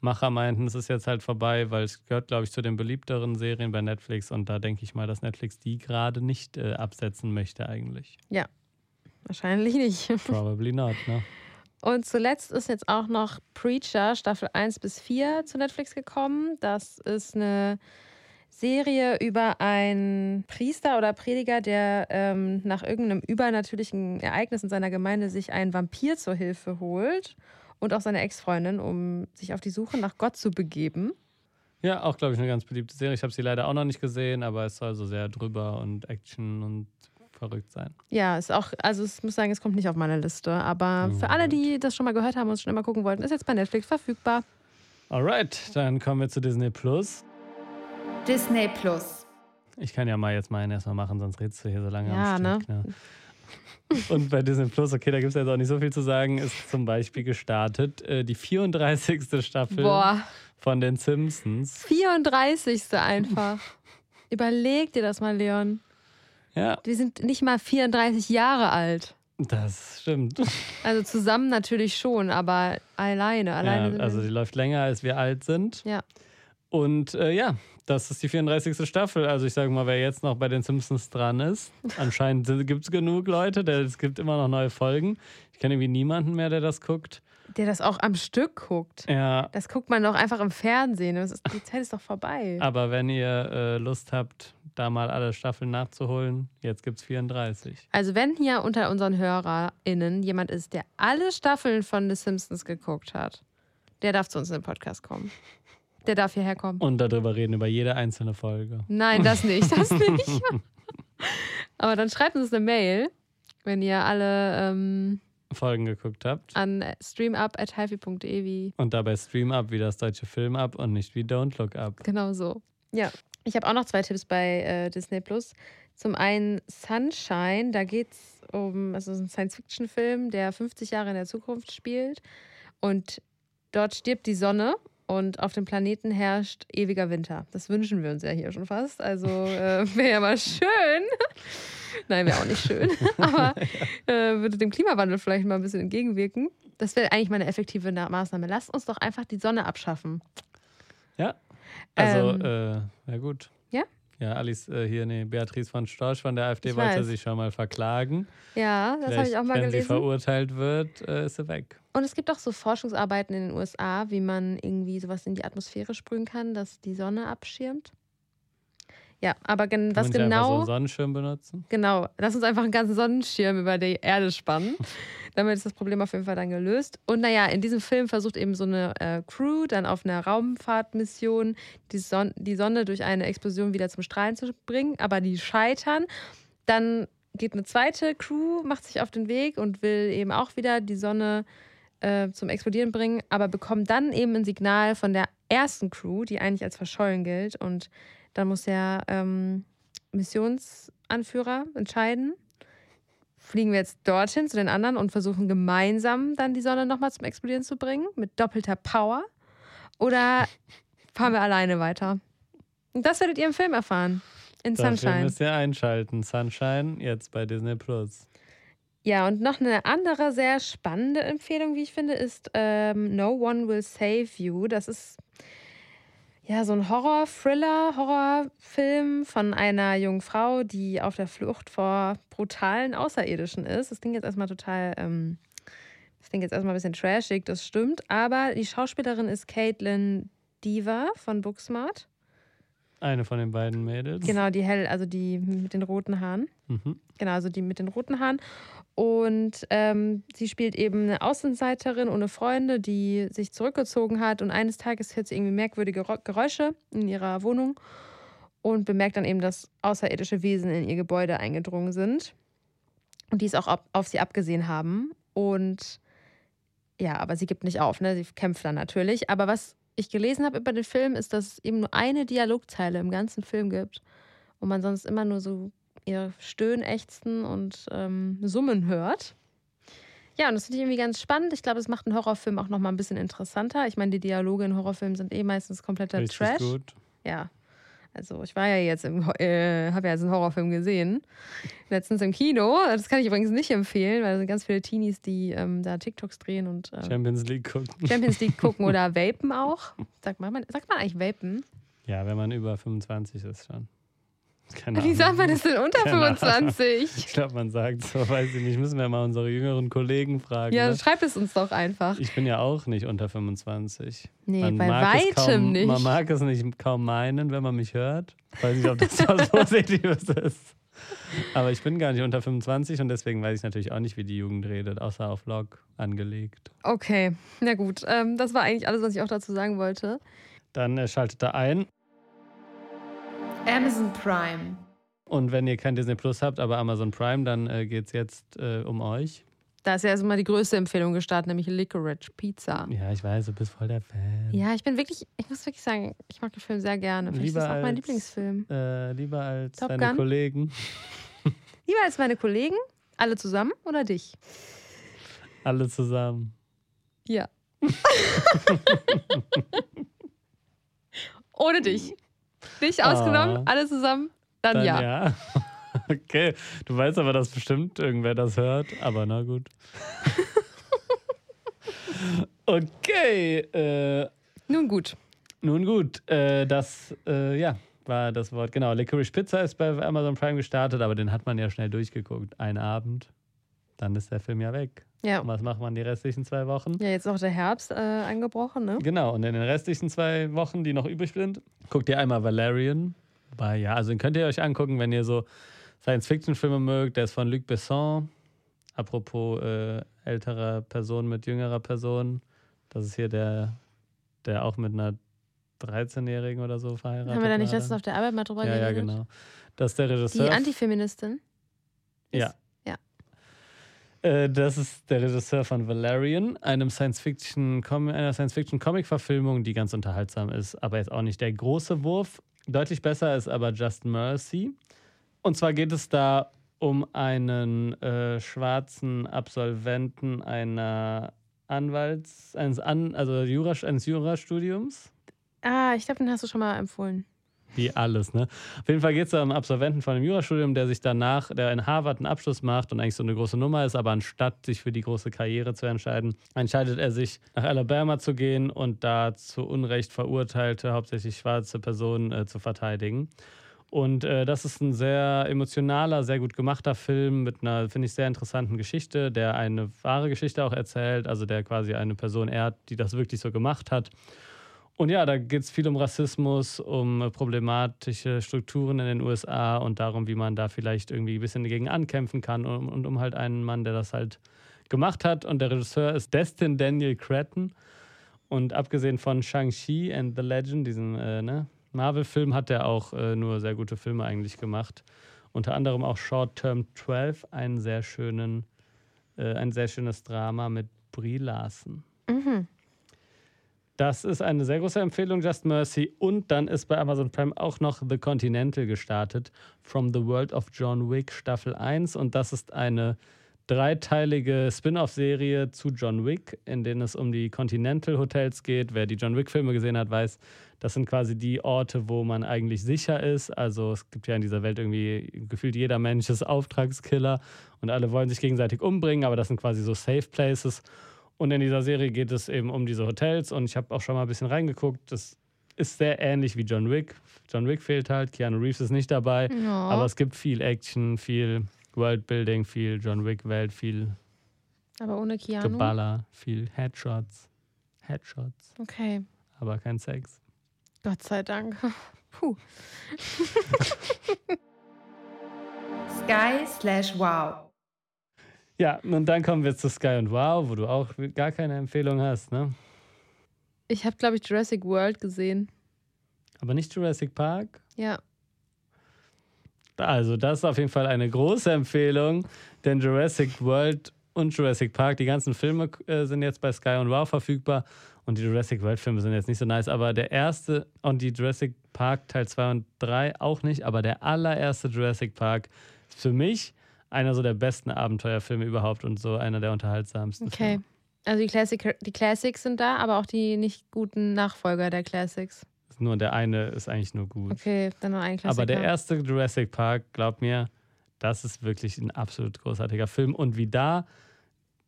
Macher meinten, es ist jetzt halt vorbei, weil es gehört, glaube ich, zu den beliebteren Serien bei Netflix. Und da denke ich mal, dass Netflix die gerade nicht äh, absetzen möchte eigentlich. Ja, wahrscheinlich nicht. Probably not, ne? Und zuletzt ist jetzt auch noch Preacher Staffel 1 bis 4 zu Netflix gekommen. Das ist eine Serie über einen Priester oder Prediger, der ähm, nach irgendeinem übernatürlichen Ereignis in seiner Gemeinde sich einen Vampir zur Hilfe holt und auch seine Ex-Freundin, um sich auf die Suche nach Gott zu begeben. Ja, auch, glaube ich, eine ganz beliebte Serie. Ich habe sie leider auch noch nicht gesehen, aber es soll so sehr drüber und Action und verrückt sein. Ja, ist auch, also ich muss sagen, es kommt nicht auf meine Liste. Aber für alle, die das schon mal gehört haben und es schon immer gucken wollten, ist jetzt bei Netflix verfügbar. Alright, dann kommen wir zu Disney Plus. Disney Plus. Ich kann ja mal jetzt meinen erstmal machen, sonst redest du hier so lange ja, am Stück. Ne? ne? Und bei Disney Plus, okay, da gibt es jetzt auch nicht so viel zu sagen, ist zum Beispiel gestartet äh, die 34. Staffel Boah. von den Simpsons. 34. einfach. Überleg dir das mal, Leon. Ja. Wir sind nicht mal 34 Jahre alt. Das stimmt. Also zusammen natürlich schon, aber alleine. alleine ja, also die läuft länger, als wir alt sind. Ja. Und äh, ja, das ist die 34. Staffel. Also ich sage mal, wer jetzt noch bei den Simpsons dran ist, anscheinend gibt es genug Leute, es gibt immer noch neue Folgen. Ich kenne irgendwie niemanden mehr, der das guckt. Der das auch am Stück guckt. Ja. Das guckt man doch einfach im Fernsehen. Ist, die Zeit ist doch vorbei. Aber wenn ihr äh, Lust habt, da mal alle Staffeln nachzuholen, jetzt gibt es 34. Also wenn hier unter unseren HörerInnen jemand ist, der alle Staffeln von The Simpsons geguckt hat, der darf zu uns in den Podcast kommen. Der darf hierher kommen. Und darüber reden, über jede einzelne Folge. Nein, das nicht, das nicht. Aber dann schreibt uns eine Mail, wenn ihr alle ähm, Folgen geguckt habt. An streamup.hifi.de Und dabei Streamup wie das deutsche Film up und nicht wie Don't Look Up. Genau so. Ja. Ich habe auch noch zwei Tipps bei äh, Disney Plus. Zum einen Sunshine, da geht es um, also ein Science-Fiction-Film, der 50 Jahre in der Zukunft spielt. Und dort stirbt die Sonne und auf dem Planeten herrscht ewiger Winter. Das wünschen wir uns ja hier schon fast. Also äh, wäre ja mal schön. Nein, wäre auch nicht schön. Aber äh, würde dem Klimawandel vielleicht mal ein bisschen entgegenwirken. Das wäre eigentlich mal eine effektive Maßnahme. Lasst uns doch einfach die Sonne abschaffen. Ja. Also, ähm, äh, ja gut. Ja? Ja, Alice, äh, hier, nee, Beatrice von Storch von der AfD ich wollte weiß. sich schon mal verklagen. Ja, das habe ich auch mal wenn gelesen. Wenn sie verurteilt wird, äh, ist sie weg. Und es gibt auch so Forschungsarbeiten in den USA, wie man irgendwie sowas in die Atmosphäre sprühen kann, dass die Sonne abschirmt. Ja, aber gen was genau. Einfach so einen Sonnenschirm benutzen? Genau. Lass uns einfach einen ganzen Sonnenschirm über die Erde spannen. Damit ist das Problem auf jeden Fall dann gelöst. Und naja, in diesem Film versucht eben so eine äh, Crew dann auf einer Raumfahrtmission die, Son die Sonne durch eine Explosion wieder zum Strahlen zu bringen, aber die scheitern. Dann geht eine zweite Crew, macht sich auf den Weg und will eben auch wieder die Sonne äh, zum Explodieren bringen, aber bekommt dann eben ein Signal von der ersten Crew, die eigentlich als verschollen gilt. Und dann muss der ähm, Missionsanführer entscheiden, fliegen wir jetzt dorthin zu den anderen und versuchen gemeinsam dann die Sonne nochmal zum Explodieren zu bringen, mit doppelter Power? Oder fahren wir alleine weiter? Und das werdet ihr im Film erfahren. In Dafür Sunshine. müsst ihr einschalten. Sunshine jetzt bei Disney Plus. Ja, und noch eine andere sehr spannende Empfehlung, wie ich finde, ist ähm, No One Will Save You. Das ist ja, so ein Horror-Thriller, Horrorfilm von einer jungen Frau, die auf der Flucht vor brutalen Außerirdischen ist. Das klingt jetzt erstmal total, ähm, das klingt jetzt erstmal ein bisschen trashig, das stimmt. Aber die Schauspielerin ist Caitlin Diva von Booksmart. Eine von den beiden Mädels. Genau, die hell, also die mit den roten Haaren. Mhm. Genau, also die mit den roten Haaren. Und ähm, sie spielt eben eine Außenseiterin ohne Freunde, die sich zurückgezogen hat. Und eines Tages hört sie irgendwie merkwürdige Geräusche in ihrer Wohnung und bemerkt dann eben, dass außerirdische Wesen in ihr Gebäude eingedrungen sind. Und die es auch auf sie abgesehen haben. Und ja, aber sie gibt nicht auf, ne? Sie kämpft dann natürlich. Aber was ich gelesen habe über den Film, ist, dass es eben nur eine Dialogzeile im ganzen Film gibt. Und man sonst immer nur so ihr Stöhnen, Ächzen und ähm, Summen hört. Ja, und das finde ich irgendwie ganz spannend. Ich glaube, es macht einen Horrorfilm auch nochmal ein bisschen interessanter. Ich meine, die Dialoge in Horrorfilmen sind eh meistens kompletter Richtig Trash. gut. Ja. Also ich war ja jetzt im, äh, habe ja jetzt einen Horrorfilm gesehen. Letztens im Kino. Das kann ich übrigens nicht empfehlen, weil da sind ganz viele Teenies, die ähm, da TikToks drehen und äh, Champions League gucken. Champions League gucken oder vapen auch. Sagt man, sagt man eigentlich vapen? Ja, wenn man über 25 ist schon. Keine Wie Ahnung. sagt man das denn unter Keine Ahnung. 25? Ich glaube, man sagt so, weiß ich nicht. Müssen wir mal unsere jüngeren Kollegen fragen. Ja, ne? schreibt es uns doch einfach. Ich bin ja auch nicht unter 25. Nee, Man bei weitem kaum, nicht. Man mag es nicht kaum meinen, wenn man mich hört. Weiß nicht, ob das was Positives ist. Aber ich bin gar nicht unter 25 und deswegen weiß ich natürlich auch nicht, wie die Jugend redet, außer auf Log angelegt. Okay, na gut. Ähm, das war eigentlich alles, was ich auch dazu sagen wollte. Dann äh, schaltet da ein. Amazon Prime. Und wenn ihr kein Disney Plus habt, aber Amazon Prime, dann äh, geht es jetzt äh, um euch. Da ist ja erstmal die größte Empfehlung gestartet, nämlich Licorice Pizza. Ja, ich weiß, du bist voll der Fan. Ja, ich bin wirklich, ich muss wirklich sagen, ich mag den Film sehr gerne. Vielleicht ist Lieber das auch mein als- Lieblingsfilm. Äh, lieber als Top deine Gun? Kollegen. Lieber als meine Kollegen, alle zusammen oder dich? Alle zusammen. Ja. Ohne dich. Dich ausgenommen, Ah. alle zusammen, dann, Dann ja. ja. Okay, du weißt aber, dass bestimmt irgendwer das hört, aber na gut. Okay, äh, Nun gut. nun gut, äh, das äh, ja, war das Wort. Genau, Licorice Pizza ist bei Amazon Prime gestartet, aber den hat man ja schnell durchgeguckt. Einen Abend, dann ist der Film ja weg. Ja. Und was macht man die restlichen zwei Wochen? Ja, jetzt auch der Herbst äh, angebrochen, ne? Genau, und in den restlichen zwei Wochen, die noch übrig sind, guckt ihr einmal Valerian. Wobei, ja, also den könnt ihr euch angucken, wenn ihr so Science-Fiction-Filme mögt. Der ist von Luc Besson. Apropos äh, älterer Person mit jüngerer Person. Das ist hier der, der auch mit einer 13-Jährigen oder so verheiratet Haben wir da nicht war letztens auf der Arbeit mal drüber Ja, ja, geredet? genau. Das ist der Die Regisseur. Antifeministin? Ja. Äh, Das ist der Regisseur von Valerian, einem Science-Fiction, einer Science-Fiction-Comic-Verfilmung, die ganz unterhaltsam ist, aber jetzt auch nicht der große Wurf. Deutlich besser ist aber Just Mercy. Und zwar geht es da um einen äh, schwarzen Absolventen einer Anwalts-, eines, An also Jura, eines Jurastudiums. Ah, ich glaube, den hast du schon mal empfohlen. Wie alles, ne? Auf jeden Fall geht es um einen Absolventen von einem Jurastudium, der sich danach, der in Harvard einen Abschluss macht und eigentlich so eine große Nummer ist, aber anstatt sich für die große Karriere zu entscheiden, entscheidet er sich, nach Alabama zu gehen und da zu Unrecht verurteilte, hauptsächlich schwarze Personen äh, zu verteidigen. Und äh, das ist ein sehr emotionaler, sehr gut gemachter Film mit einer, finde ich, sehr interessanten Geschichte, der eine wahre Geschichte auch erzählt, also der quasi eine Person ehrt, die das wirklich so gemacht hat. Und ja, da geht es viel um Rassismus, um äh, problematische Strukturen in den USA und darum, wie man da vielleicht irgendwie ein bisschen dagegen ankämpfen kann und, und um halt einen Mann, der das halt gemacht hat. Und der Regisseur ist Destin Daniel Cretton. Und abgesehen von Shang-Chi and the Legend, diesem äh, ne, Marvel-Film, hat er auch äh, nur sehr gute Filme eigentlich gemacht. Unter anderem auch Short Term 12, einen sehr schönen, äh, ein sehr schönes Drama mit Brie Larson. Mhm. Das ist eine sehr große Empfehlung, Just Mercy. Und dann ist bei Amazon Prime auch noch The Continental gestartet, From the World of John Wick Staffel 1. Und das ist eine dreiteilige Spin-off-Serie zu John Wick, in denen es um die Continental Hotels geht. Wer die John Wick-Filme gesehen hat, weiß, das sind quasi die Orte, wo man eigentlich sicher ist. Also es gibt ja in dieser Welt irgendwie gefühlt jeder Mensch ist Auftragskiller und alle wollen sich gegenseitig umbringen, aber das sind quasi so Safe Places. Und in dieser Serie geht es eben um diese Hotels und ich habe auch schon mal ein bisschen reingeguckt. Das ist sehr ähnlich wie John Wick. John Wick fehlt halt, Keanu Reeves ist nicht dabei, Ja. aber es gibt viel Action, viel Worldbuilding, viel John Wick-Welt, viel Aber ohne Keanu. Geballer, viel Headshots. Headshots, Okay. aber kein Sex. Gott sei Dank. Puh. Sky slash wow. Ja, und dann kommen wir zu Sky und Wow, wo du auch gar keine Empfehlung hast, ne? Ich habe, glaube ich, Jurassic World gesehen. Aber nicht Jurassic Park? Ja. Also, das ist auf jeden Fall eine große Empfehlung, denn Jurassic World und Jurassic Park, die ganzen Filme äh, sind jetzt bei Sky und Wow verfügbar und die Jurassic World Filme sind jetzt nicht so nice, aber der erste und die Jurassic Park Teil 2 und 3 auch nicht, aber der allererste Jurassic Park ist für mich einer so der besten Abenteuerfilme überhaupt und so einer der unterhaltsamsten. Okay. Filme. Also die, Classic, die Classics sind da, aber auch die nicht guten Nachfolger der Classics. Nur der eine ist eigentlich nur gut. Okay, dann nur ein Klassiker. Aber der erste Jurassic Park, glaub mir, das ist wirklich ein absolut großartiger Film. Und wie da,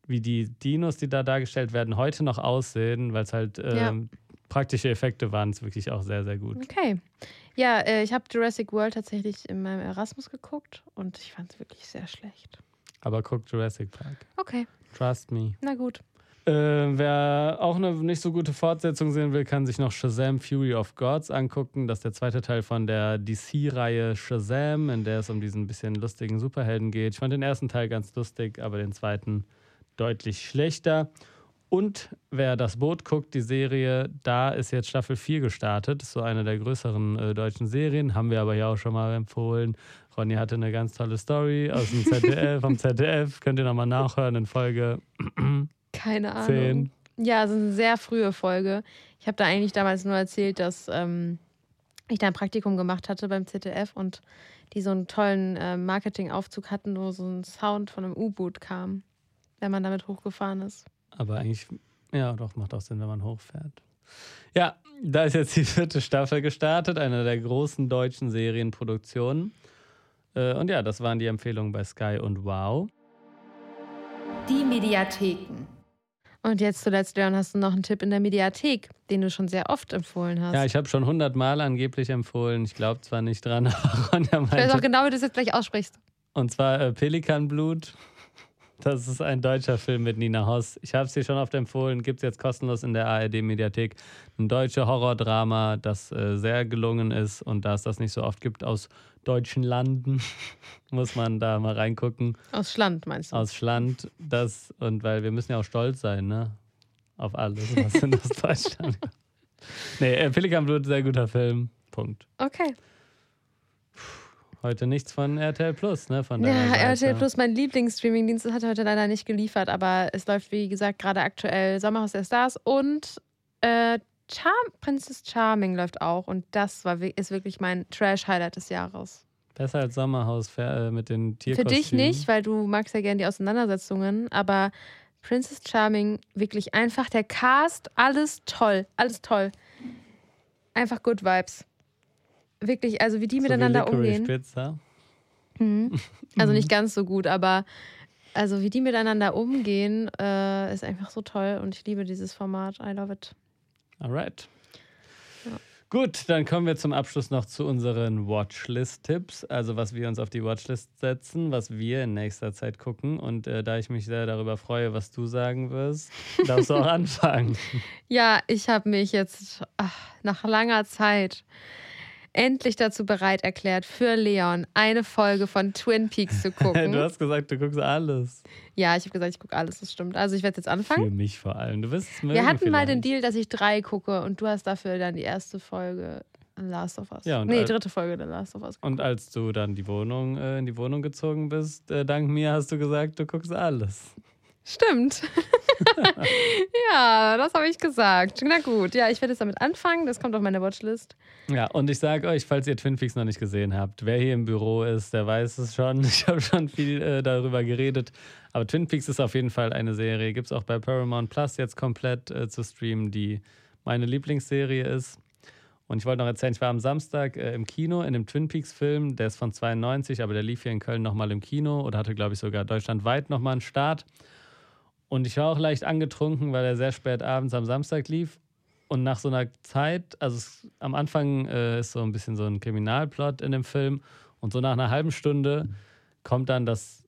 wie die Dinos, die da dargestellt werden, heute noch aussehen, weil es halt Ja. Praktische Effekte waren, ist wirklich auch sehr, sehr gut. Okay. Ja, äh, ich habe Jurassic World tatsächlich in meinem Erasmus geguckt und ich fand es wirklich sehr schlecht. Aber guck Jurassic Park. Okay, Trust me. na gut. Äh, wer auch eine nicht so gute Fortsetzung sehen will, kann sich noch Shazam Fury of Gods angucken. Das ist der zweite Teil von der DC-Reihe Shazam, in der es um diesen bisschen lustigen Superhelden geht. Ich fand den ersten Teil ganz lustig, aber den zweiten deutlich schlechter. Und wer das Boot guckt, die Serie, da ist jetzt Staffel 4 gestartet. Ist so eine der größeren äh, deutschen Serien. Haben wir aber ja auch schon mal empfohlen. Ronny hatte eine ganz tolle Story aus dem ZDF, vom ZDF. Könnt ihr nochmal nachhören in Folge Keine Ahnung. 10. Ja, es ist eine sehr frühe Folge. Ich habe da eigentlich damals nur erzählt, dass ähm, ich da ein Praktikum gemacht hatte beim ZDF und die so einen tollen äh, Marketingaufzug hatten, wo so ein Sound von einem U-Boot kam, wenn man damit hochgefahren ist. Aber eigentlich, ja, doch, macht auch Sinn, wenn man hochfährt. Ja, da ist jetzt die vierte Staffel gestartet, eine der großen deutschen Serienproduktionen. Äh, Und ja, das waren die Empfehlungen bei Sky und Wow. Die Mediatheken. Und jetzt zuletzt, Leon, hast du noch einen Tipp in der Mediathek, den du schon sehr oft empfohlen hast. Ja, ich habe schon hundertmal angeblich empfohlen. Ich glaube zwar nicht dran, aber Ronja ich weiß auch meinte. genau, wie du es jetzt gleich aussprichst. Und zwar äh, Pelikanblut. Das ist ein deutscher Film mit Nina Hoss. Ich habe es dir schon oft empfohlen, gibt es jetzt kostenlos in der ARD-Mediathek. Ein deutsches Horrordrama, das äh, sehr gelungen ist und da es das nicht so oft gibt aus deutschen Landen, muss man da mal reingucken. Aus Schland, meinst du? Aus Schland, das und weil wir müssen ja auch stolz sein, ne? Auf alles, was in aus Deutschland. Nee, Pelikanblut, sehr guter Film. Punkt. Okay. Heute nichts von RTL Plus, ne? Von Ja. RTL Plus, mein Lieblingsstreamingdienst, hat heute leider nicht geliefert, aber es läuft, wie gesagt, gerade aktuell Sommerhaus der Stars und äh, Char Princess Charming läuft auch und das war, ist wirklich mein Trash-Highlight des Jahres. Besser als Sommerhaus äh, mit den Für Tierkostümen. dich nicht, weil du magst ja gerne die Auseinandersetzungen, aber Princess Charming, wirklich einfach der Cast, alles toll, alles toll. Einfach Good Vibes. Wirklich, also wie die So wie miteinander Licorice umgehen. Pizza. Mhm. Also nicht ganz so gut, aber also wie die miteinander umgehen, äh, ist einfach so toll und ich liebe dieses Format. I love it. Alright. Ja. Gut, dann kommen wir zum Abschluss noch zu unseren Watchlist-Tipps. Also, was wir uns auf die Watchlist setzen, was wir in nächster Zeit gucken. Und äh, da ich mich sehr darüber freue, was du sagen wirst, darfst du auch anfangen. Ja, ich habe mich jetzt ach, nach langer Zeit endlich dazu bereit erklärt, für Leon eine Folge von Twin Peaks zu gucken. du hast gesagt, du guckst alles. ja, ich habe gesagt, ich gucke alles, das stimmt. Also ich werde jetzt anfangen. Für mich vor allem. Du wirst es Wir hatten mal den vielleicht. Deal, dass ich drei gucke und du hast dafür dann die erste Folge Last of Us. Ja, und nee, dritte Folge der Last of Us. Und als du dann die Wohnung, äh, in die Wohnung gezogen bist, äh, dank mir hast du gesagt, du guckst alles. Stimmt. ja, das habe ich gesagt. Na gut, ja, ich werde jetzt damit anfangen. Das kommt auf meine Watchlist. Ja, und ich sage euch, falls ihr Twin Peaks noch nicht gesehen habt, wer hier im Büro ist, der weiß es schon. Ich habe schon viel äh, darüber geredet. Aber Twin Peaks ist auf jeden Fall eine Serie. Gibt es auch bei Paramount Plus jetzt komplett äh, zu streamen, die meine Lieblingsserie ist. Und ich wollte noch erzählen, ich war am Samstag äh, im Kino in dem Twin Peaks-Film. Der ist von 92, aber der lief hier in Köln nochmal im Kino oder hatte, glaube ich, sogar deutschlandweit nochmal einen Start. Und ich war auch leicht angetrunken, weil er sehr spät abends am Samstag lief. Und nach so einer Zeit, also es, am Anfang äh, ist so ein bisschen so ein Kriminalplot in dem Film. Und so nach einer halben Stunde kommt dann das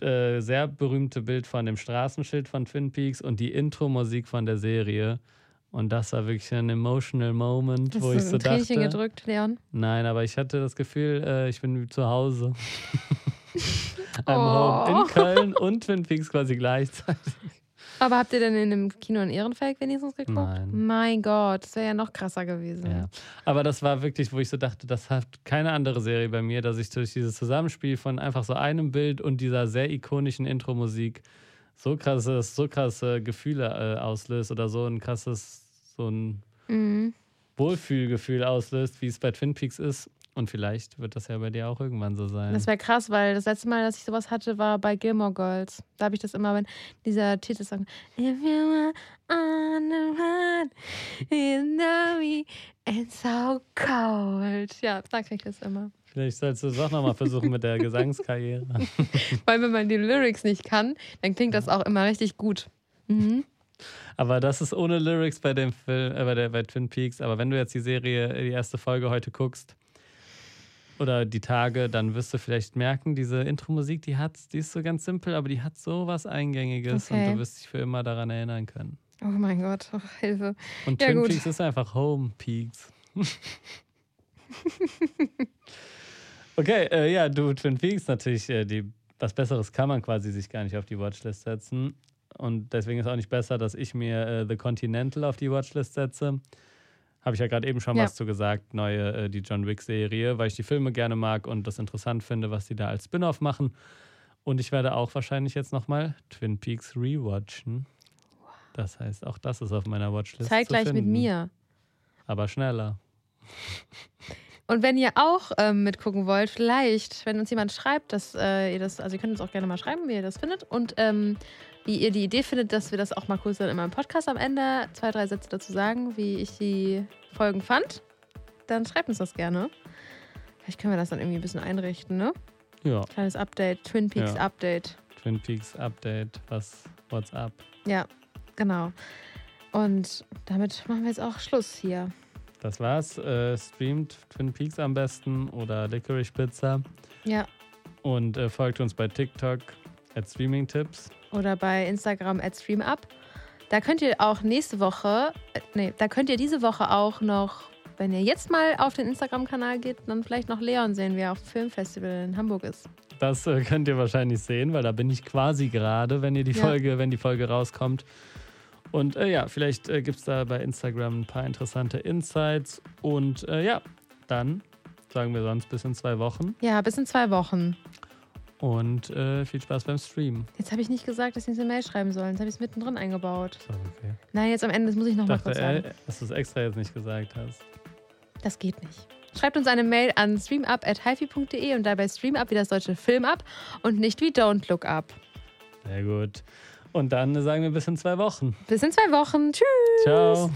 äh, sehr berühmte Bild von dem Straßenschild von Twin Peaks und die Intro-Musik von der Serie. Und das war wirklich ein emotional Moment, Hast wo du ich so ein Tränchen dachte. gedrückt, Leon? Nein, aber ich hatte das Gefühl, äh, ich bin zu Hause. I'm Oh. home in Köln und Twin Peaks quasi gleichzeitig. Aber habt ihr denn in dem Kino in Ehrenfeld wenigstens geguckt? Nein. Mein Gott, das wäre ja noch krasser gewesen. Ja. Aber das war wirklich, wo ich so dachte, das hat keine andere Serie bei mir, dass ich durch dieses Zusammenspiel von einfach so einem Bild und dieser sehr ikonischen Intro-Musik so krasses, so krasse Gefühle äh, auslöst oder so ein krasses, so ein Mhm. Wohlfühlgefühl auslöst, wie es bei Twin Peaks ist. Und vielleicht wird das ja bei dir auch irgendwann so sein. Das wäre krass, weil das letzte Mal, dass ich sowas hatte, war bei Gilmore Girls. Da habe ich das immer, wenn dieser Titelsong If you were on the run, you know me, it's so cold. Ja, da krieg ich das immer. Vielleicht sollst du es auch nochmal versuchen mit der Gesangskarriere. Weil wenn man die Lyrics nicht kann, dann klingt das auch immer richtig gut. Mhm. Aber das ist ohne Lyrics bei dem Film, äh, bei, der, bei Twin Peaks. Aber wenn du jetzt die Serie, die erste Folge heute guckst oder die Tage, dann wirst du vielleicht merken, diese Intro-Musik, die hat, die ist so ganz simpel, aber die hat so was Eingängiges Okay. und du wirst dich für immer daran erinnern können. Oh mein Gott, oh, Hilfe. Und Ja, Twin gut. Peaks ist einfach Home Peaks. okay, äh, ja, du, Twin Peaks natürlich, äh, die, was Besseres kann man quasi sich gar nicht auf die Watchlist setzen. Und deswegen ist auch nicht besser, dass ich mir äh, The Continental auf die Watchlist setze. Habe ich ja gerade eben schon Ja. was zu gesagt, neue, äh, die John Wick-Serie, weil ich die Filme gerne mag und das interessant finde, was die da als Spin-off machen. Und ich werde auch wahrscheinlich jetzt nochmal Twin Peaks rewatchen. Das heißt, auch das ist auf meiner Watchlist. Zeig zu gleich mit mir. Aber schneller. Und wenn ihr auch ähm, mitgucken wollt, vielleicht, wenn uns jemand schreibt, dass äh, ihr das, also ihr könnt uns auch gerne mal schreiben, wie ihr das findet und ähm, wie ihr die Idee findet, dass wir das auch mal kurz dann in meinem Podcast am Ende zwei, drei Sätze dazu sagen, wie ich die Folgen fand, dann schreibt uns das gerne. Vielleicht können wir das dann irgendwie ein bisschen einrichten, ne? Ja, Kleines Update, Twin Peaks Ja. Update. Twin Peaks Update, was, what's up? Ja, genau. Und damit machen wir jetzt auch Schluss hier. Das war's. Äh, streamt Twin Peaks am besten oder Licorice Pizza Ja. und äh, folgt uns bei TikTok at Streaming Tipps. Oder bei Instagram at StreamUp. Da könnt ihr auch nächste Woche, äh, nee, da könnt ihr diese Woche auch noch, wenn ihr jetzt mal auf den Instagram-Kanal geht, dann vielleicht noch Leon sehen, wie er auf dem Filmfestival in Hamburg ist. Das äh, könnt ihr wahrscheinlich sehen, weil da bin ich quasi gerade, wenn ihr die Ja. Folge, wenn die Folge rauskommt. Und äh, ja, vielleicht äh, gibt es da bei Instagram ein paar interessante Insights. Und äh, ja, dann sagen wir sonst bis in zwei Wochen. Ja, bis in zwei Wochen. Und äh, viel Spaß beim Stream. Jetzt habe ich nicht gesagt, dass sie uns eine Mail schreiben sollen. Jetzt habe ich es mittendrin eingebaut. So, okay. Nein, jetzt am Ende, das muss ich nochmal kurz sagen. äh, dass du es extra jetzt nicht gesagt hast. Das geht nicht. Schreibt uns eine Mail an streamup.hifi.de und dabei Streamup wie das deutsche Film ab und nicht wie Don't Look Up. Sehr gut. Und dann sagen wir bis in zwei Wochen. Bis in zwei Wochen. Tschüss. Ciao.